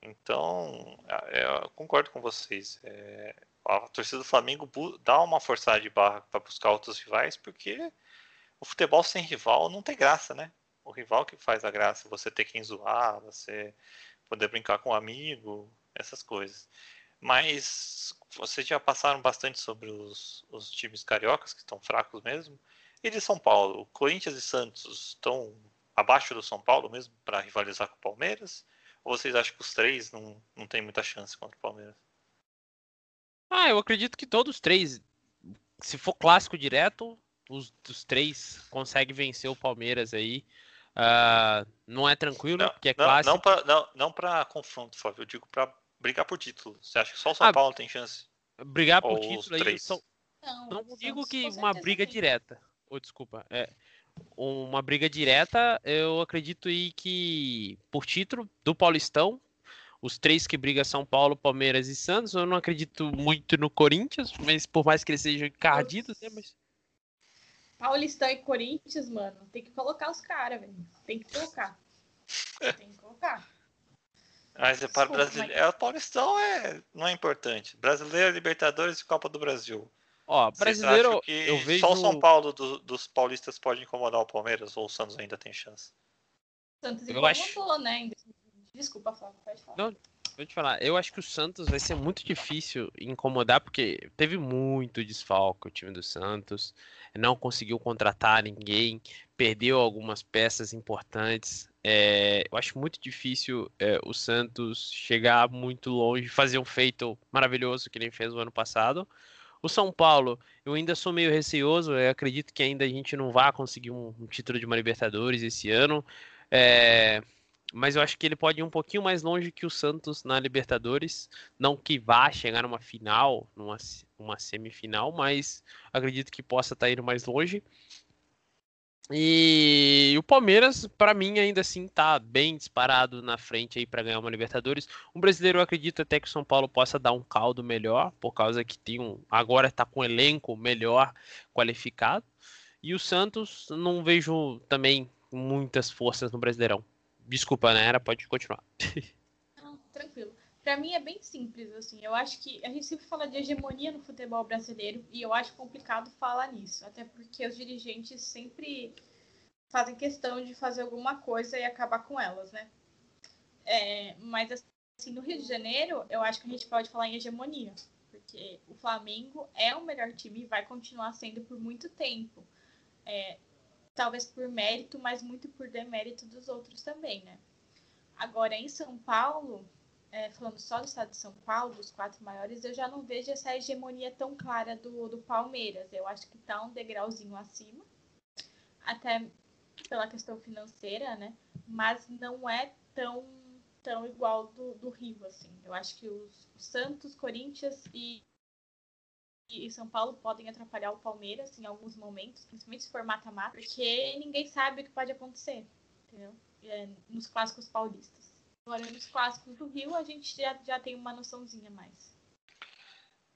Então, é, eu concordo com vocês. É, a torcida do Flamengo dá uma forçada de barra para buscar outros rivais, porque o futebol sem rival não tem graça, né? O rival que faz a graça, você ter quem zoar, você poder brincar com um amigo, essas coisas. Mas vocês já passaram bastante sobre os, os times cariocas, que estão fracos mesmo. E de São Paulo, Corinthians e Santos estão abaixo do São Paulo mesmo para rivalizar com o Palmeiras? Ou vocês acham que os três não, não tem muita chance contra o Palmeiras? Ah, eu acredito que todos os três, se for clássico direto, os, os três conseguem vencer o Palmeiras aí. Uh, não é tranquilo, não, porque é não, clássico. Não para não, não confronto, Fábio. Eu digo para brigar por título. Você acha que só o São ah, Paulo tem chance? Brigar por Ou título aí. São... Não, não digo que uma briga direta. Oh, desculpa. É, uma briga direta, eu acredito aí que por título do Paulistão, os três que brigam São Paulo, Palmeiras e Santos, eu não acredito muito no Corinthians, mas por mais que eles sejam encardidos, né, mas Paulistão e Corinthians, mano, tem que colocar os caras, velho. Tem que colocar. Tem que colocar. Mas é para brasileiro. Mas... É, o Paulistão é, não é importante. Brasileiro, Libertadores e Copa do Brasil. Ó, brasileiro, que eu vejo... Só o São Paulo do, dos paulistas pode incomodar o Palmeiras ou o Santos ainda tem chance? Santos incomodou, acho... né? Desculpa, Flávio, pode falar. Não, Vou te falar, eu acho que o Santos vai ser muito difícil incomodar, porque teve muito desfalque o time do Santos, não conseguiu contratar ninguém, perdeu algumas peças importantes. É, eu acho muito difícil é, o Santos chegar muito longe, fazer um feito maravilhoso que nem fez o ano passado. O São Paulo, eu ainda sou meio receoso, acredito que ainda a gente não vai conseguir um, um título de uma Libertadores esse ano. É, mas eu acho que ele pode ir um pouquinho mais longe que o Santos na Libertadores. Não que vá chegar numa final, numa uma semifinal, mas acredito que possa estar tá indo mais longe. E o Palmeiras, para mim, ainda assim está bem disparado na frente aí para ganhar uma Libertadores. O brasileiro eu acredito até que o São Paulo possa dar um caldo melhor, por causa que tem um agora está com um elenco melhor qualificado. E o Santos não vejo também muitas forças no Brasileirão. Desculpa, né? Era, pode continuar. Não, tranquilo. Para mim é bem simples, assim. Eu acho que a gente sempre fala de hegemonia no futebol brasileiro e eu acho complicado falar nisso, até porque os dirigentes sempre fazem questão de fazer alguma coisa e acabar com elas, né? É, mas assim, no Rio de Janeiro, eu acho que a gente pode falar em hegemonia, porque o Flamengo é o melhor time e vai continuar sendo por muito tempo. É, talvez por mérito, mas muito por demérito dos outros também, né? Agora, em São Paulo, é, falando só do estado de São Paulo, dos quatro maiores, eu já não vejo essa hegemonia tão clara do, do Palmeiras. Eu acho que está um degrauzinho acima, até pela questão financeira, né? Mas não é tão, tão igual do, do Rio, assim. Eu acho que os, os Santos, Corinthians e, e São Paulo podem atrapalhar o Palmeiras em alguns momentos, principalmente se for mata-mata, porque ninguém sabe o que pode acontecer, entendeu? É, nos clássicos paulistas. Agora, nos clássicos do Rio, a gente já, já tem uma noçãozinha mais.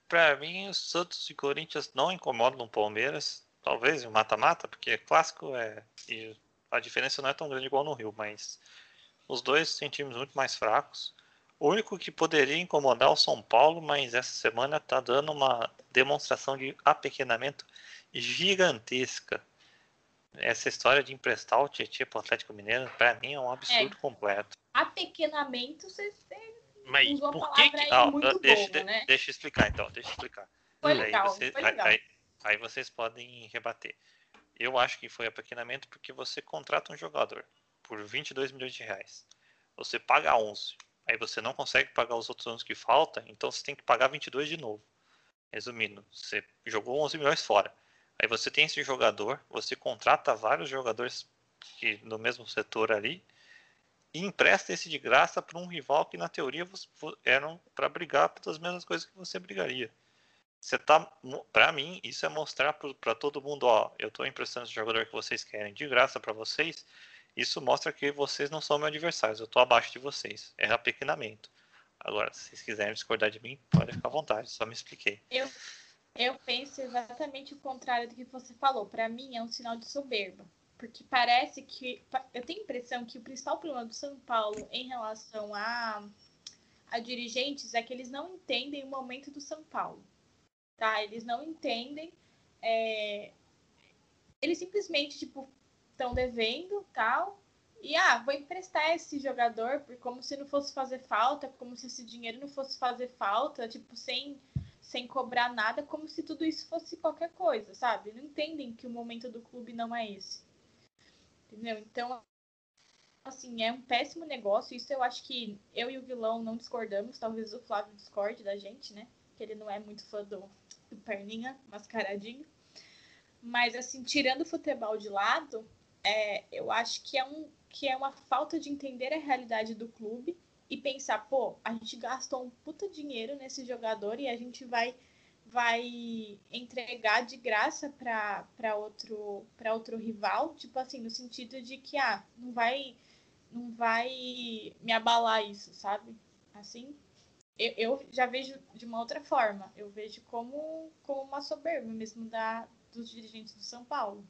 Para mim, os Santos e Corinthians não incomodam o Palmeiras, talvez em mata-mata, porque clássico é. E a diferença não é tão grande igual no Rio, mas os dois têm times muito mais fracos. O único que poderia incomodar o São Paulo, mas essa semana está dando uma demonstração de apequenamento gigantesca. Essa história de emprestar o Tietchan para o Atlético Mineiro, para mim, é um absurdo é. completo. Apequenamento, vocês têm. Mas por que que. Ah, deixa, boa, né? deixa eu explicar então, deixa eu explicar. Foi legal, aí, você, foi legal. Aí, aí vocês podem rebater. Eu acho que foi apequenamento porque você contrata um jogador por 22 milhões de reais. Você paga 11 aí você não consegue pagar os outros anos que falta, então você tem que pagar 22 de novo. Resumindo, você jogou 11 milhões fora. Aí você tem esse jogador, você contrata vários jogadores que no mesmo setor ali e empresta esse de graça para um rival que na teoria eram para brigar pelas mesmas coisas que você brigaria. Você tá, para mim, isso é mostrar para todo mundo, ó, eu estou emprestando esse jogador que vocês querem de graça para vocês isso mostra que vocês não são meus adversários, eu estou abaixo de vocês. É apequenamento. Agora, se vocês quiserem discordar de mim, pode ficar à vontade, só me expliquei. Eu, eu penso exatamente o contrário do que você falou. Para mim, é um sinal de soberba. Porque parece que. Eu tenho a impressão que o principal problema do São Paulo em relação a a dirigentes é que eles não entendem o momento do São Paulo. Tá? Eles não entendem. É... Eles simplesmente, tipo, estão devendo tal. E ah, vou emprestar esse jogador como se não fosse fazer falta, como se esse dinheiro não fosse fazer falta, tipo, sem, sem cobrar nada, como se tudo isso fosse qualquer coisa, sabe? Não entendem que o momento do clube não é esse. Entendeu? Então, assim, é um péssimo negócio. Isso eu acho que eu e o vilão não discordamos. Talvez o Flávio discorde da gente, né? Que ele não é muito fã do, do Perninha mascaradinho. Mas, assim, tirando o futebol de lado, é, eu acho que é, um, que é uma falta de entender a realidade do clube e pensar, pô, a gente gastou um puta dinheiro nesse jogador e a gente vai vai entregar de graça para outro para outro rival, tipo assim, no sentido de que ah, não vai não vai me abalar isso, sabe? Assim, eu, eu já vejo de uma outra forma. Eu vejo como como uma soberba mesmo da dos dirigentes do São Paulo.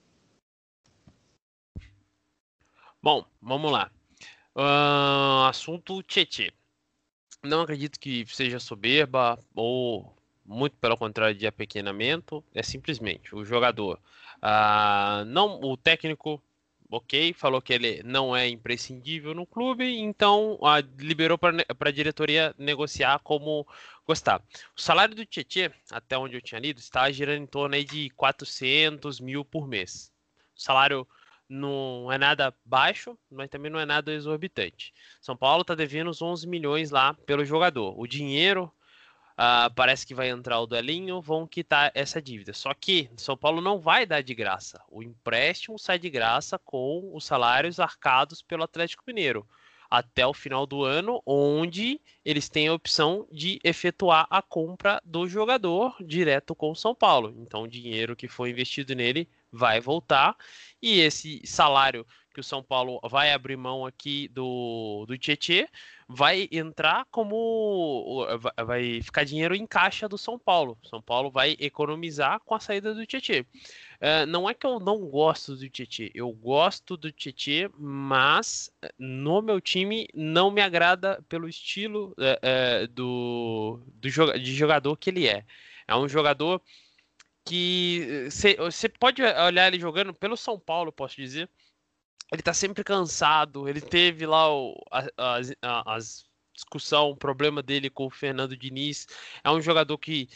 Bom, vamos lá. Uh, assunto Tietê. Não acredito que seja soberba ou muito pelo contrário de apequenamento. É simplesmente o jogador. Uh, não, o técnico, ok, falou que ele não é imprescindível no clube, então uh, liberou para a diretoria negociar como gostar. O salário do Tietê, até onde eu tinha lido, está girando em torno aí de 400 mil por mês. O salário não é nada baixo, mas também não é nada exorbitante. São Paulo está devendo uns 11 milhões lá pelo jogador. O dinheiro uh, parece que vai entrar o duelinho, vão quitar essa dívida. Só que São Paulo não vai dar de graça. O empréstimo sai de graça com os salários arcados pelo Atlético Mineiro até o final do ano, onde eles têm a opção de efetuar a compra do jogador direto com o São Paulo. Então, o dinheiro que foi investido nele vai voltar e esse salário que o São Paulo vai abrir mão aqui do, do Tietê vai entrar como vai ficar dinheiro em caixa do São Paulo. São Paulo vai economizar com a saída do Tietê. Uh, não é que eu não gosto do Tietê, eu gosto do Tietê, mas no meu time não me agrada pelo estilo uh, uh, do, do de jogador que ele é. É um jogador que você pode olhar ele jogando pelo São Paulo, posso dizer. Ele tá sempre cansado. Ele teve lá o, a, a, as discussão, o problema dele com o Fernando Diniz. É um jogador que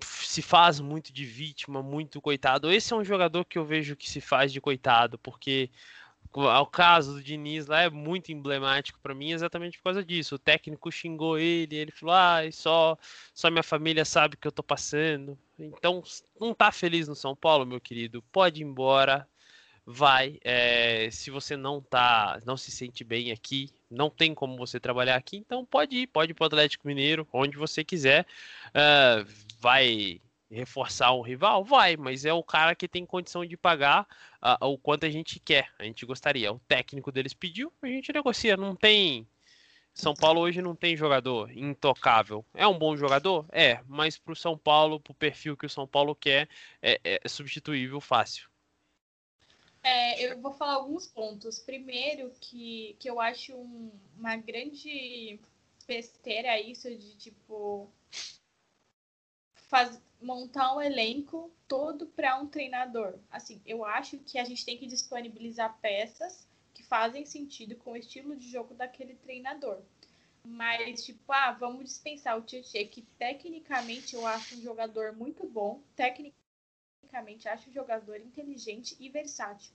se faz muito de vítima, muito coitado. Esse é um jogador que eu vejo que se faz de coitado, porque o caso do Diniz lá é muito emblemático para mim exatamente por causa disso. O técnico xingou ele, ele falou: "Ah, só só minha família sabe que eu tô passando". Então, não tá feliz no São Paulo, meu querido? Pode ir embora. Vai. É, se você não tá, não se sente bem aqui, não tem como você trabalhar aqui, então pode ir, pode ir para o Atlético Mineiro, onde você quiser. Uh, vai reforçar um rival? Vai, mas é o cara que tem condição de pagar uh, o quanto a gente quer, a gente gostaria. O técnico deles pediu, a gente negocia. Não tem. São Paulo hoje não tem jogador intocável. É um bom jogador? É, mas para o São Paulo, para o perfil que o São Paulo quer, é, é substituível fácil. É, eu vou falar alguns pontos. Primeiro, que, que eu acho um, uma grande besteira isso de tipo faz, montar um elenco todo para um treinador. Assim, eu acho que a gente tem que disponibilizar peças que fazem sentido com o estilo de jogo daquele treinador. Mas, tipo, ah, vamos dispensar o Tietchan, que tecnicamente eu acho um jogador muito bom. Tecnicamente, acho um jogador inteligente e versátil.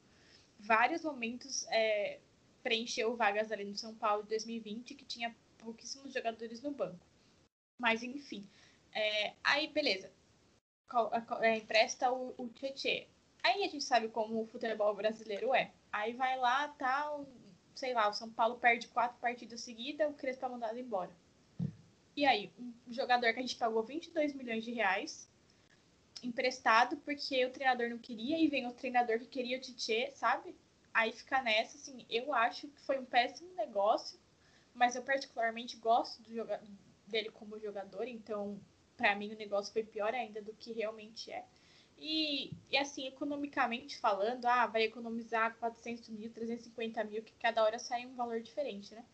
Vários momentos é, preencheu vagas ali no São Paulo de 2020, que tinha pouquíssimos jogadores no banco. Mas, enfim. É, aí, beleza é, empresta o, o Tietê. Aí a gente sabe como o futebol brasileiro é. Aí vai lá, tá, sei lá, o São Paulo perde quatro partidas seguidas, o Crespo é mandado embora. E aí, um jogador que a gente pagou 22 milhões de reais, emprestado porque o treinador não queria, e vem o treinador que queria o Tietê, sabe? Aí fica nessa, assim, eu acho que foi um péssimo negócio, mas eu particularmente gosto do dele como jogador, então para mim o negócio foi pior ainda do que realmente é. E, e assim, economicamente falando, ah, vai economizar 400 mil, 350 mil, que cada hora sai um valor diferente, né?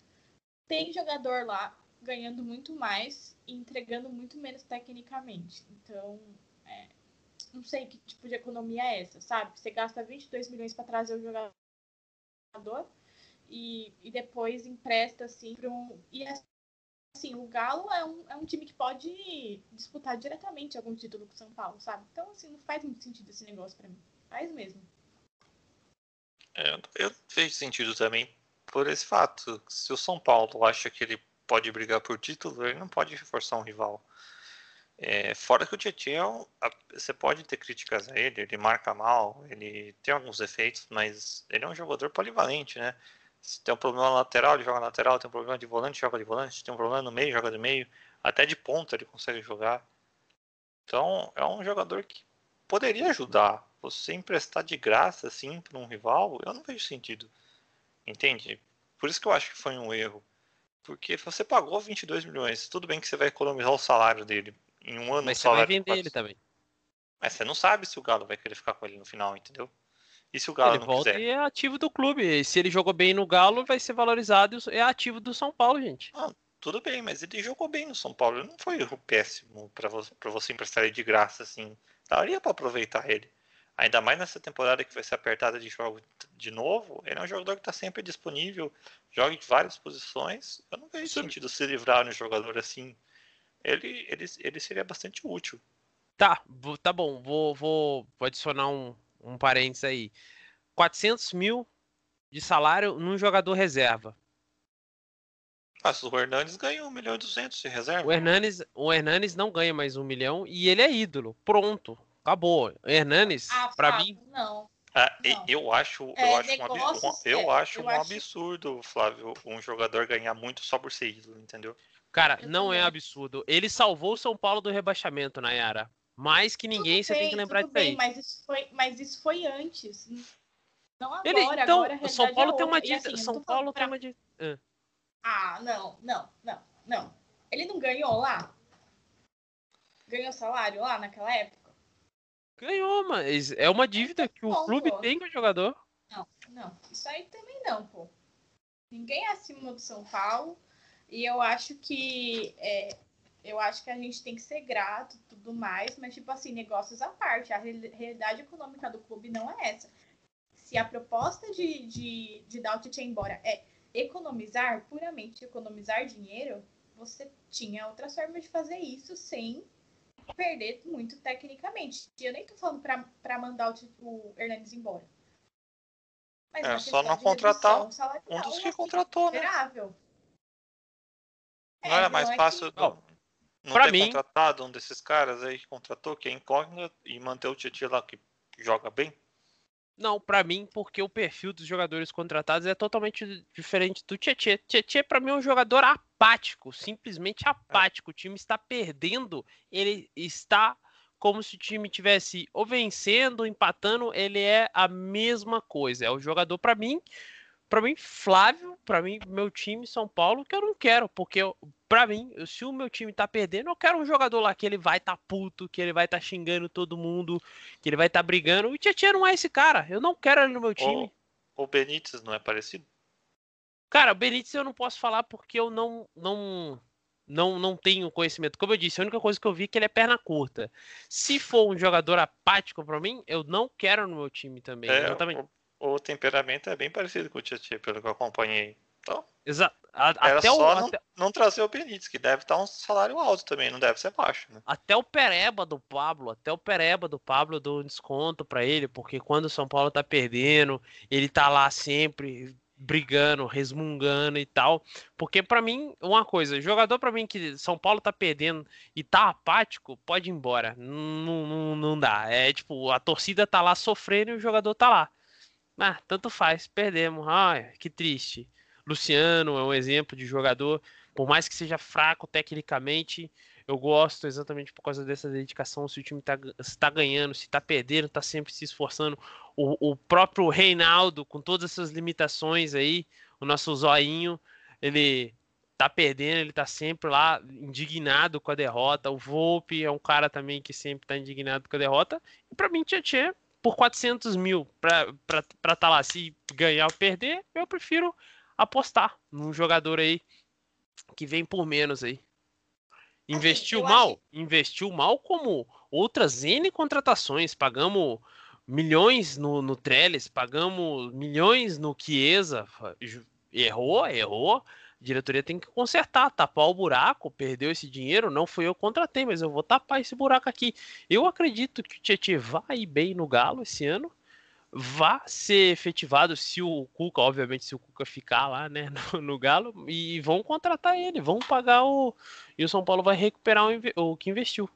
Tem jogador lá ganhando muito mais e entregando muito menos tecnicamente. Então, é, não sei que tipo de economia é essa, sabe? Você gasta 22 milhões para trazer o jogador e, e depois empresta assim para um. E assim, o Galo é um, é um time que pode disputar diretamente algum título com o São Paulo, sabe? Então, assim, não faz muito sentido esse negócio para mim. Faz mesmo. É, eu vejo sentido também por esse fato. Se o São Paulo acha que ele pode brigar por título, ele não pode reforçar um rival. É, fora que o Tietchan, você pode ter críticas a ele, ele marca mal, ele tem alguns defeitos, mas ele é um jogador polivalente, né? Se tem um problema lateral, ele joga lateral, tem um problema de volante, joga de volante, tem um problema no meio, joga de meio, até de ponta ele consegue jogar. Então, é um jogador que poderia ajudar. Você emprestar de graça assim para um rival, eu não vejo sentido. Entende? Por isso que eu acho que foi um erro. Porque você pagou 22 milhões, tudo bem que você vai economizar o salário dele em um ano. Mas você vai vender ele também. Mas você não sabe se o Galo vai querer ficar com ele no final, entendeu? E se o Galo ele não volta quiser? e é ativo do clube. E se ele jogou bem no Galo, vai ser valorizado e é ativo do São Paulo, gente. Ah, tudo bem, mas ele jogou bem no São Paulo. Não foi péssimo para você, pra você emprestar ele de graça, assim. Daria para aproveitar ele. Ainda mais nessa temporada que vai ser apertada de jogo de novo. Ele é um jogador que está sempre disponível, joga em várias posições. Eu não vejo Sim. sentido se livrar de um jogador assim. Ele, ele, ele seria bastante útil. Tá, tá bom. Vou, vou, vou adicionar um, um parênteses aí. 400 mil de salário num jogador reserva. Ah, se o Hernandes ganha 1 milhão e 200 de reserva. O Hernanes, o Hernanes não ganha mais um milhão e ele é ídolo. Pronto. Acabou. O Hernanes, Ah, pra Flávio, mim, Não. Ah, Não. eu acho, É, eu acho, um, um- eu é, acho eu um acho- absurdo, Flávio, um jogador ganhar muito só por ser ídolo, entendeu? cara, Eu não é absurdo. Ele salvou o São Paulo do rebaixamento, Nayara. Mais que ninguém, Tudo você tem bem, que lembrar disso aí. Mas isso, foi, mas isso foi antes. Não agora. Ele, então, agora São realidade Paulo é tem uma dívida. assim, São Paulo falando tem pra- uma dívida. Ah, não, não, não, não. Ele não ganhou lá? Ganhou salário lá naquela época? Ganhou, mas é uma dívida que o bom, clube pô. tem com o jogador. Não, não. Isso aí também não, pô. Ninguém é acima do São Paulo. E eu acho que é, eu acho que a gente tem que ser grato e tudo mais, mas tipo assim, negócios à parte. A real- realidade econômica do clube não é essa. Se a proposta de, de, de dar o Tite embora é economizar, puramente economizar dinheiro, você tinha outras formas de fazer isso sem perder muito tecnicamente. E eu nem tô falando pra, pra mandar o, o Hernandes embora. Mas É, só não contratar salarial, Um dos que assim, contratou, né? Não É, era não mais é que- fácil Ó, não pra mim- contratado um desses caras aí que contratou, que é incógnito, e manter o Tietchan lá que joga bem? Não, pra mim, porque o perfil dos jogadores contratados é totalmente diferente do Tietchan. Tietchan, pra mim, é um jogador apático, simplesmente apático. O time está perdendo, ele está como se o time tivesse ou vencendo, ou empatando, ele é a mesma coisa. É o jogador, pra mim, pra mim, Flávio, pra mim, meu time, São Paulo, que eu não quero, porque eu, pra mim, se o meu time tá perdendo, eu quero um jogador lá que ele vai tá puto, que ele vai tá xingando todo mundo, que ele vai estar brigando. O Tietchan não é esse cara. Eu não quero ele no meu time. O, o Benítez não é parecido? Cara, o Benítez eu não posso falar porque eu não não não não tenho conhecimento. Como eu disse, a única coisa que eu vi é que ele é perna curta. Se for um jogador apático pra mim, eu não quero no meu time também. É, o, o temperamento é bem parecido com o Tietchan, pelo que eu acompanhei. Então, Exa a- era até, o, só não, até, não trazer o Benítez, que deve estar um salário alto também, não deve ser baixo, né? até o Pereba do Pablo, até o Pereba do Pablo eu dou um desconto pra ele, porque quando o São Paulo tá perdendo, ele tá lá sempre brigando, resmungando e tal. Porque pra mim, uma coisa, jogador pra mim que São Paulo tá perdendo e tá apático, pode ir embora. Não, não, não dá. É tipo, a torcida tá lá sofrendo e o jogador tá lá. Ah, tanto faz, perdemos. Ai, que triste. Luciano é um exemplo de jogador, por mais que seja fraco tecnicamente, eu gosto exatamente por causa dessa dedicação. Se o time tá, se tá ganhando, se tá perdendo, tá sempre se esforçando. O, o próprio Reinaldo, com todas essas limitações aí, o nosso zoinho, ele tá perdendo, ele tá sempre lá indignado com a derrota. O Volpe é um cara também que sempre tá indignado com a derrota. E pra mim, Tietchan, por 400 mil pra estar tá lá, se ganhar ou perder, eu prefiro apostar num jogador aí que vem por menos aí. Investiu assim, mal? Acho... Investiu mal como outras N contratações. Pagamos milhões no, no Trellis, pagamos milhões no Chiesa. Errou, errou. A diretoria tem que consertar, tapar o buraco, perdeu esse dinheiro. Não fui eu que contratei, mas eu vou tapar esse buraco aqui. Eu acredito que o Tietchan vai bem no Galo esse ano vá ser efetivado se o Cuca, obviamente, se o Cuca ficar lá, né, no, no, Galo, e vão contratar ele, vão pagar o. E o São Paulo vai recuperar o, o que investiu.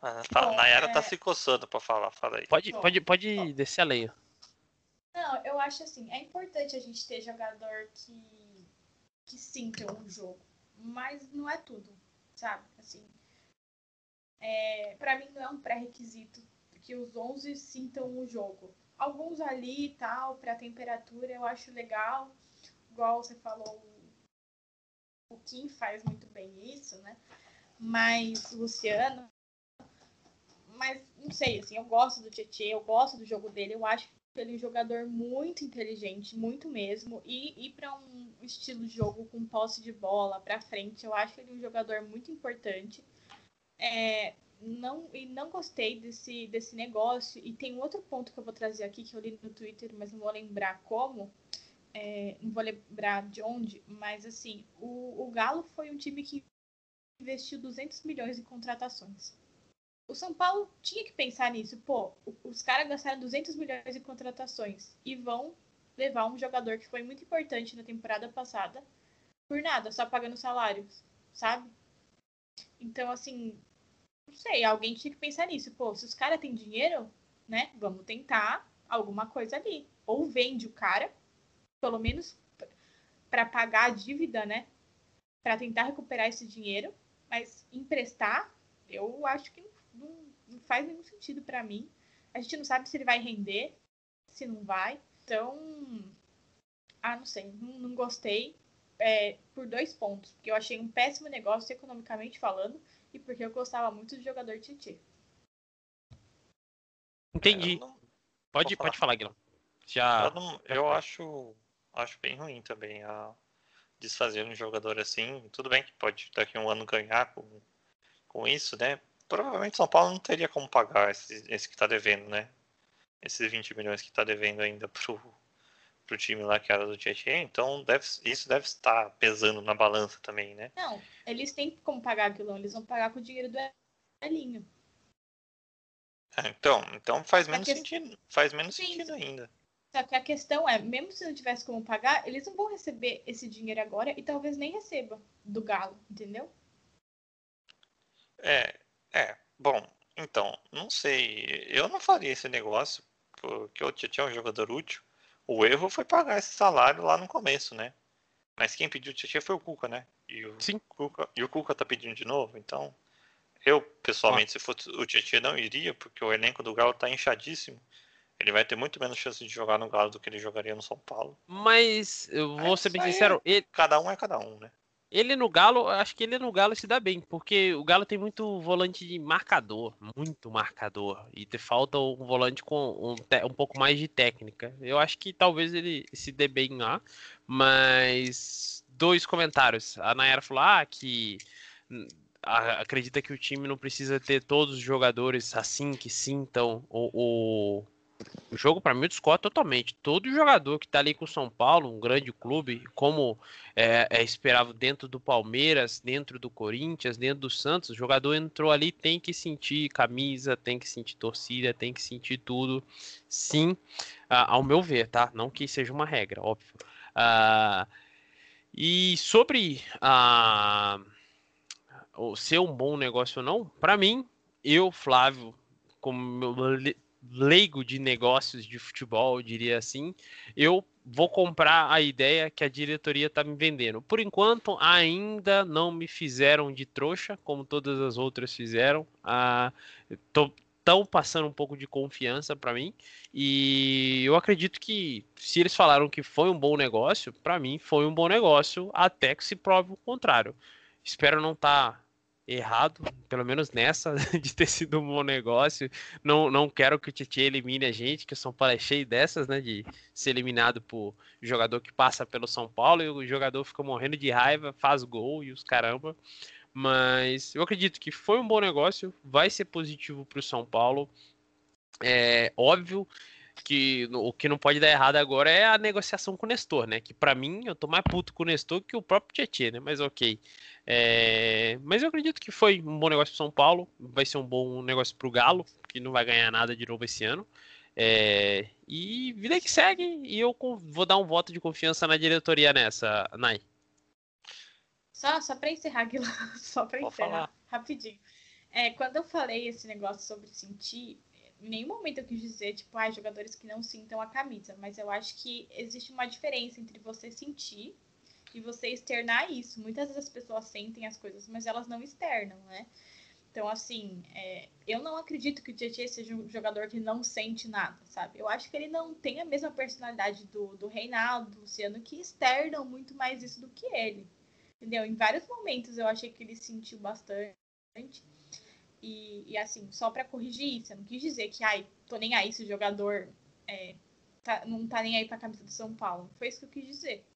Ah, fala, Nayara tá é... tá se coçando pra falar, fala aí. Pode, pode, pode descer a lenha. Não, eu acho assim, é importante a gente ter jogador que, que sinta um jogo, mas não é tudo, sabe? Assim, é, para mim não é um pré-requisito que os 11 sintam o jogo. Alguns ali e tal, para temperatura, eu acho legal. Igual você falou, o Kim faz muito bem isso, né? Mas o Luciano. Mas não sei, assim, eu gosto do Tietchan, eu gosto do jogo dele, eu acho ele é um jogador muito inteligente, muito mesmo. E ir para um estilo de jogo com posse de bola para frente, eu acho ele um jogador muito importante. É, não, e não gostei desse, desse negócio. E tem outro ponto que eu vou trazer aqui que eu li no Twitter, mas não vou lembrar como. É, não vou lembrar de onde, mas assim, o, o Galo foi um time que investiu 200 milhões em contratações. O São Paulo tinha que pensar nisso. Pô, os caras gastaram 200 milhões em contratações e vão levar um jogador que foi muito importante na temporada passada por nada, só pagando salários, sabe? Então, assim, não sei, alguém tinha que pensar nisso. Pô, se os caras têm dinheiro, né? Vamos tentar alguma coisa ali. Ou vende o cara, pelo menos para pagar a dívida, né? Para tentar recuperar esse dinheiro. Mas emprestar, eu acho que não, não faz nenhum sentido para mim. A gente não sabe se ele vai render, se não vai. Então, ah, não sei, não, não gostei. É, por dois pontos. Porque eu achei um péssimo negócio economicamente falando e porque eu gostava muito do jogador Titi. Entendi. É, não... Pode, pode falar, Guilherme. Já... Eu, não, eu acho, acho bem ruim também a desfazer um jogador assim. Tudo bem que pode daqui a um ano ganhar com, com isso, né? Provavelmente São Paulo não teria como pagar esse, esse que está devendo, né? Esses 20 milhões que está devendo ainda pro, pro time lá que era do Tietchan, então deve, isso deve estar pesando na balança também, né? Não, eles têm como pagar aquilo, eles vão pagar com o dinheiro do Elinho. É, então, então faz menos sentido, faz menos Sim. sentido ainda. Só que a questão é, mesmo se não tivesse como pagar, eles não vão receber esse dinheiro agora e talvez nem receba do Galo, entendeu? É, é, bom, então, não sei, eu não faria esse negócio, porque o Tietchan é um jogador útil, o erro foi pagar esse salário lá no começo, né? Mas quem pediu o Tietchan foi o Cuca, né? E o Sim. Cuca, e o Cuca tá pedindo de novo, então eu, pessoalmente, ah. se fosse o Tietchan, não iria, porque o elenco do Galo tá inchadíssimo. Ele vai ter muito menos chance de jogar no Galo do que ele jogaria no São Paulo. Mas eu vou ser bem sincero, ele... cada um é cada um, né? Ele no Galo, acho que ele no Galo se dá bem, porque o Galo tem muito volante de marcador, muito marcador, e te falta um volante com um, um pouco mais de técnica. Eu acho que talvez ele se dê bem lá, mas dois comentários. A Nayara falou ah, que acredita que o time não precisa ter todos os jogadores assim que sintam o, o o jogo, para mim, discorda totalmente. Todo jogador que está ali com o São Paulo, um grande clube, como é, é esperado dentro do Palmeiras, dentro do Corinthians, dentro do Santos, o jogador entrou ali, tem que sentir camisa, tem que sentir torcida, tem que sentir tudo. Sim, ao meu ver, tá? Não que seja uma regra, óbvio. Uh, e sobre uh, ser um bom negócio ou não, para mim, eu, Flávio, como meu leigo de negócios de futebol, diria assim, eu vou comprar a ideia que a diretoria está me vendendo. Por enquanto, ainda não me fizeram de trouxa, como todas as outras fizeram. Ah, estão passando um pouco de confiança para mim e eu acredito que se eles falaram que foi um bom negócio, para mim foi um bom negócio até que se prove o contrário. Espero não estar tá errado, pelo menos nessa, de ter sido um bom negócio. Não, não quero que o Titi elimine a gente, que o São Paulo é cheio dessas, né? De ser eliminado por jogador que passa pelo São Paulo e o jogador fica morrendo de raiva, faz gol e os caramba. Mas eu acredito que foi um bom negócio, vai ser positivo para o São Paulo. É óbvio que o que não pode dar errado agora é a negociação com o Nestor, né? Que para mim eu tô mais puto com o Nestor que o próprio Tietchan, né? Mas ok. É... Mas eu acredito que foi um bom negócio pro São Paulo, vai ser um bom negócio pro Galo, que não vai ganhar nada de novo esse ano. É... E vida que segue, e eu vou dar um voto de confiança na diretoria nessa, Nai. Só, só para encerrar, Guilherme, só para encerrar, falar. rapidinho. É, quando eu falei esse negócio sobre sentir, em nenhum momento eu quis dizer, tipo, ah, jogadores que não sintam a camisa, mas eu acho que existe uma diferença entre você sentir e você externar isso. Muitas vezes as pessoas sentem as coisas, mas elas não externam, né? Então, assim, é, eu não acredito que o Tietchan seja um jogador que não sente nada, sabe? Eu acho que ele não tem a mesma personalidade do, do Reinaldo, do Luciano, que externam muito mais isso do que ele. Entendeu? Em vários momentos eu achei que ele sentiu bastante. E, e assim, só para corrigir isso, eu não quis dizer que, ai, tô nem aí se o jogador é, tá, não tá nem aí pra camisa do São Paulo. Foi isso que eu quis dizer.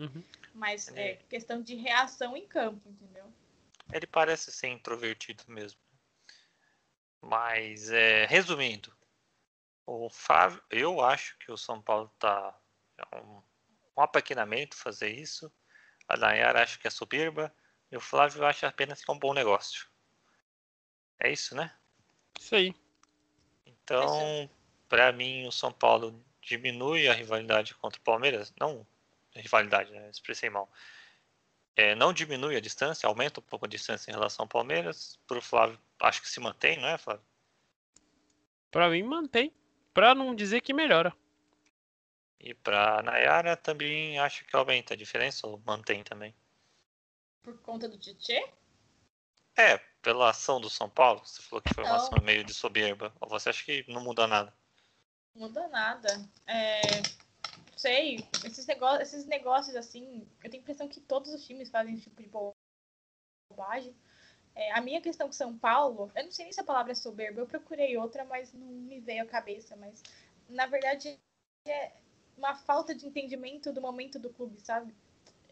Uhum. Mas é, é questão de reação em campo, entendeu? Ele parece ser introvertido mesmo. Mas, é, resumindo, o Fábio, eu acho que o São Paulo tá é um, um apaquinamento fazer isso. A Nayara acha que é soberba. E o Flávio acha apenas que é um bom negócio. É isso, né? Isso aí. Então, para mim, o São Paulo diminui a rivalidade contra o Palmeiras. Não rivalidade, né? expressei mal. É, não diminui a distância, aumenta um pouco a distância em relação ao Palmeiras. Para o Flávio, acho que se mantém, não é, Flávio? Para mim, mantém. Para não dizer que melhora. E para Nayara também acho que aumenta a diferença ou mantém também. Por conta do Tietê? É, pela ação do São Paulo? Você falou que foi uma ação meio de soberba. Ou você acha que não muda nada? Não muda nada. É, sei, esses negócios, esses negócios assim, eu tenho a impressão que todos os times fazem esse tipo de bobagem. É, a minha questão com São Paulo, eu não sei nem se a palavra é soberba, eu procurei outra, mas não me veio à cabeça. Mas, na verdade, é uma falta de entendimento do momento do clube, sabe?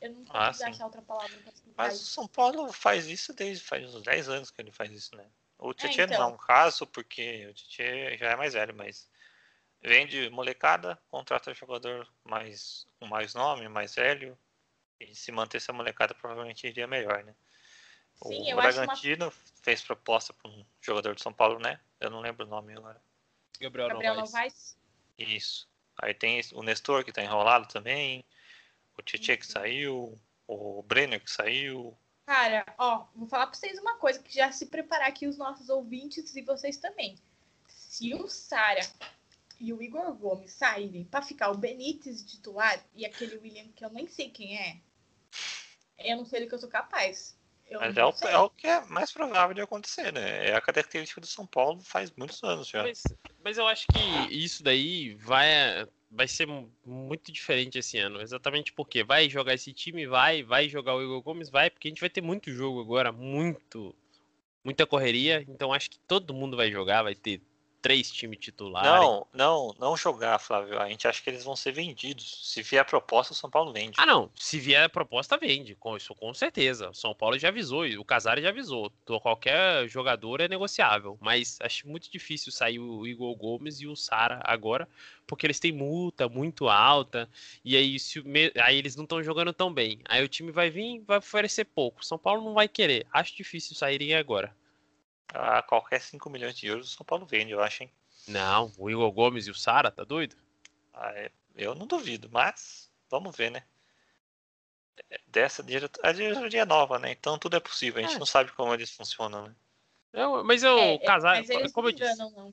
Eu não consigo ah, achar outra palavra pra explicar Mas o São Paulo faz isso desde faz uns 10 anos que ele faz isso, né? O Tietchan é, então. não é um caso, porque o Tietchan já é mais velho, mas vende molecada, contrata jogador mais com mais nome, mais velho, e se manter essa molecada provavelmente iria melhor, né? Sim, o Bragantino uma... fez proposta para um jogador de São Paulo, né? Eu não lembro o nome agora. Gabriel, Gabriel Novaes. Novaes. Isso. Aí tem o Nestor que tá enrolado também o Tietchan que saiu, o Brenner que saiu. Cara, ó, vou falar pra vocês uma coisa, que já se preparar aqui os nossos ouvintes e vocês também. Se o Sara e o Igor Gomes saírem para ficar o Benítez titular e aquele William que eu nem sei quem é, eu não sei do que eu sou capaz. Eu mas é o, é o, que é mais provável de acontecer, né? É a característica do São Paulo faz muitos anos já. Mas, mas eu acho que isso daí vai vai ser muito diferente esse ano. Exatamente porque vai jogar esse time, vai, vai jogar o Igor Gomes, vai, porque a gente vai ter muito jogo agora, muito, muita correria. Então acho que todo mundo vai jogar, vai ter três times titulares. Não, não, não jogar, Flávio. A gente acha que eles vão ser vendidos. Se vier a proposta, o São Paulo vende. Ah, não. Se vier a proposta, vende. Com isso, com certeza. O São Paulo já avisou, o Casares já avisou. Qualquer jogador é negociável. Mas acho muito difícil sair o Igor Gomes e o Sara agora, porque eles têm multa muito alta. E aí, se, aí eles não estão jogando tão bem. Aí o time vai vir vai oferecer pouco. O São Paulo não vai querer. Acho difícil saírem agora a qualquer 5 milhões de euros o São Paulo vende, eu acho, hein? Não, o Igor Gomes e o Sara, tá doido? Ah, é, eu não duvido, mas vamos ver, né? Dessa diretoria, a diretoria é nova, né? Então tudo é possível, a gente é. não sabe como eles funcionam, né? Eu, mas eu, é, casar, como eu disse. Não,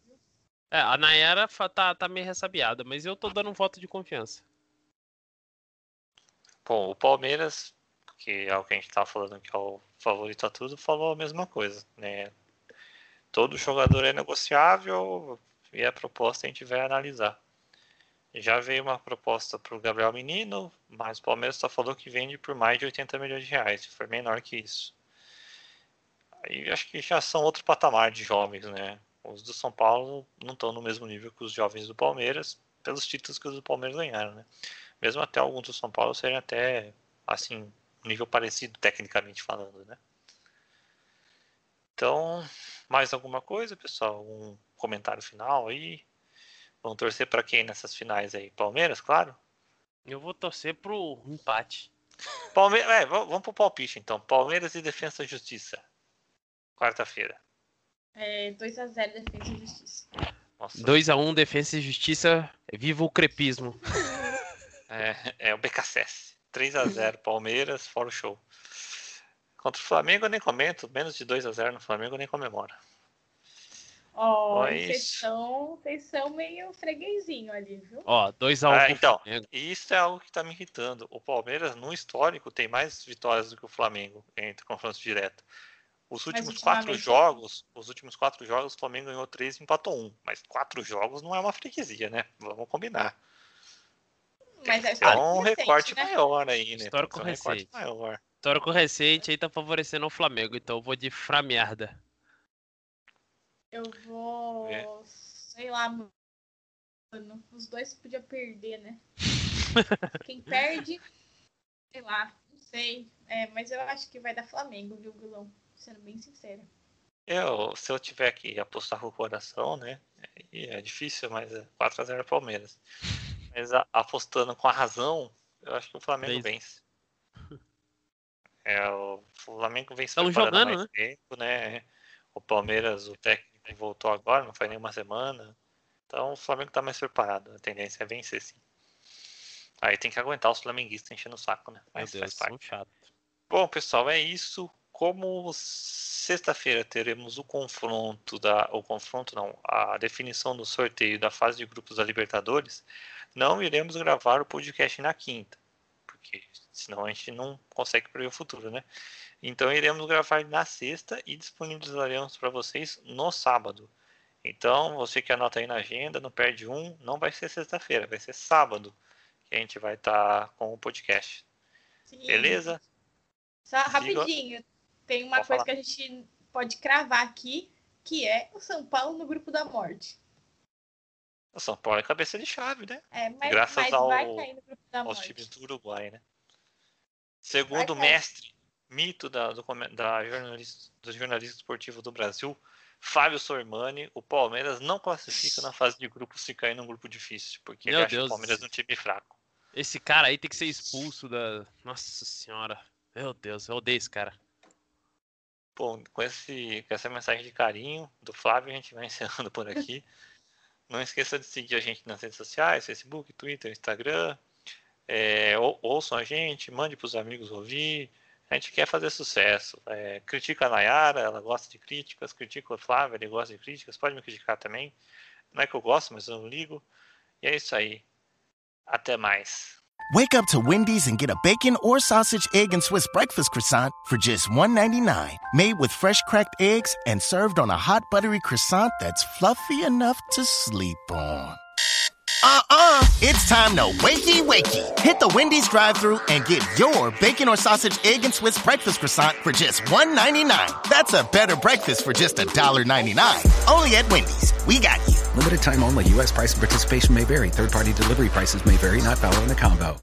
é, a Nayara tá, tá meio ressabiada, mas eu tô dando um voto de confiança. Bom, o Palmeiras, que é o que a gente tava falando que é o favorito a tudo, falou a mesma coisa, né? Todo jogador é negociável e a proposta a gente vai analisar. Já veio uma proposta para o Gabriel Menino, mas o Palmeiras só falou que vende por mais de 80 milhões de reais, se for menor que isso. Aí acho que já são outro patamar de jovens, né? Os do São Paulo não estão no mesmo nível que os jovens do Palmeiras, pelos títulos que os do Palmeiras ganharam, né? Mesmo até alguns do São Paulo serem até, assim, nível parecido, tecnicamente falando, né? Então, mais alguma coisa, pessoal? Um comentário final aí? Vão torcer para quem nessas finais aí? Palmeiras, claro? Eu vou torcer pro empate. Palmeiras, é, vamos pro palpite então. Palmeiras e Defesa e Justiça. Quarta-feira. É 2x0 Defesa e Justiça. 2x1 Defesa e Justiça. Viva o crepismo. É, é o BKSS. 3x0 Palmeiras, fora o show. Contra o Flamengo eu nem comento. Menos de 2x0 no Flamengo eu nem comemoro. Ó, oh, vocês são, vocês são meio freguesinho ali, viu? Ó, 2x1 ah, Então, isso é algo que tá me irritando. O Palmeiras, no histórico, tem mais vitórias do que o Flamengo entre confrontos diretos. Os últimos quatro jogos, os últimos quatro jogos, o Flamengo ganhou três e empatou um. Mas quatro jogos não é uma freguesia, né? Vamos combinar. Mas é, é um recorte né? maior aí, né? Histórico um recente. Maior. Histórico recente aí tá favorecendo o Flamengo, então eu vou de framerda. Eu vou. É. Sei lá, mano. Os dois podiam perder, né? Quem perde, sei lá, não sei. É, mas eu acho que vai dar Flamengo, viu, Gulão? Sendo bem sincero. Eu, se eu tiver que apostar com o coração, né? É, difícil, mas é 4x0 Palmeiras. Mas a, apostando com a razão, eu acho que o Flamengo vence. É, o Flamengo vence Estão jogando, mais né? tempo, né? O Palmeiras, o técnico voltou agora, não faz nenhuma semana. Então o Flamengo tá mais preparado. A tendência é vencer, sim. Aí tem que aguentar os flamenguistas enchendo o saco, né? Mas Meu Deus, faz parte. chato. Bom, pessoal, é isso. Como sexta-feira teremos o confronto da. O confronto não, a definição do sorteio da fase de grupos da Libertadores, não iremos gravar o podcast na quinta. Porque senão a gente não consegue prever o futuro, né? Então iremos gravar na sexta e disponibilizaremos para vocês no sábado. Então, você que anota aí na agenda, não perde um, não vai ser sexta-feira, vai ser sábado que a gente vai estar tá com o podcast. Sim. Beleza? Só rapidinho, tem uma Pode coisa falar. que a gente pode cravar aqui, que é o São Paulo no grupo da morte. O São Paulo é cabeça de chave, né? É, mas, Graças mas ao, aos times do Uruguai, né? Segundo o mestre mito da, do, da jornalista, do jornalista esportivo do Brasil, Fábio Sormani, o Palmeiras não classifica na fase de grupos se cair num grupo difícil, porque Meu ele Deus. acha o Palmeiras um time fraco. Esse cara aí tem que ser expulso da. Nossa senhora. Meu Deus, eu odeio esse cara. Bom, com, esse, com essa mensagem de carinho do Flávio, a gente vai encerrando por aqui. Não esqueça de seguir a gente nas redes sociais, Facebook, Twitter, Instagram. É, ou, ouçam a gente, mande para os amigos ouvir. A gente quer fazer sucesso. É, critica a Nayara, ela gosta de críticas. Critica o Flávio, ele gosta de críticas. Pode me criticar também. Não é que eu gosto, mas eu não ligo. E é isso aí. Até mais. Wake up to Wendy's and get a bacon or sausage, egg, and Swiss breakfast croissant for just $1.99. Made with fresh cracked eggs and served on a hot buttery croissant that's fluffy enough to sleep on. Uh-uh. It's time to wakey wakey. Hit the Wendy's drive through and get your bacon or sausage, egg, and Swiss breakfast croissant for just $1.99. That's a better breakfast for just $1.99. Only at Wendy's. We got you. Limited time only. U.S. price and participation may vary. Third party delivery prices may vary, not following the combo.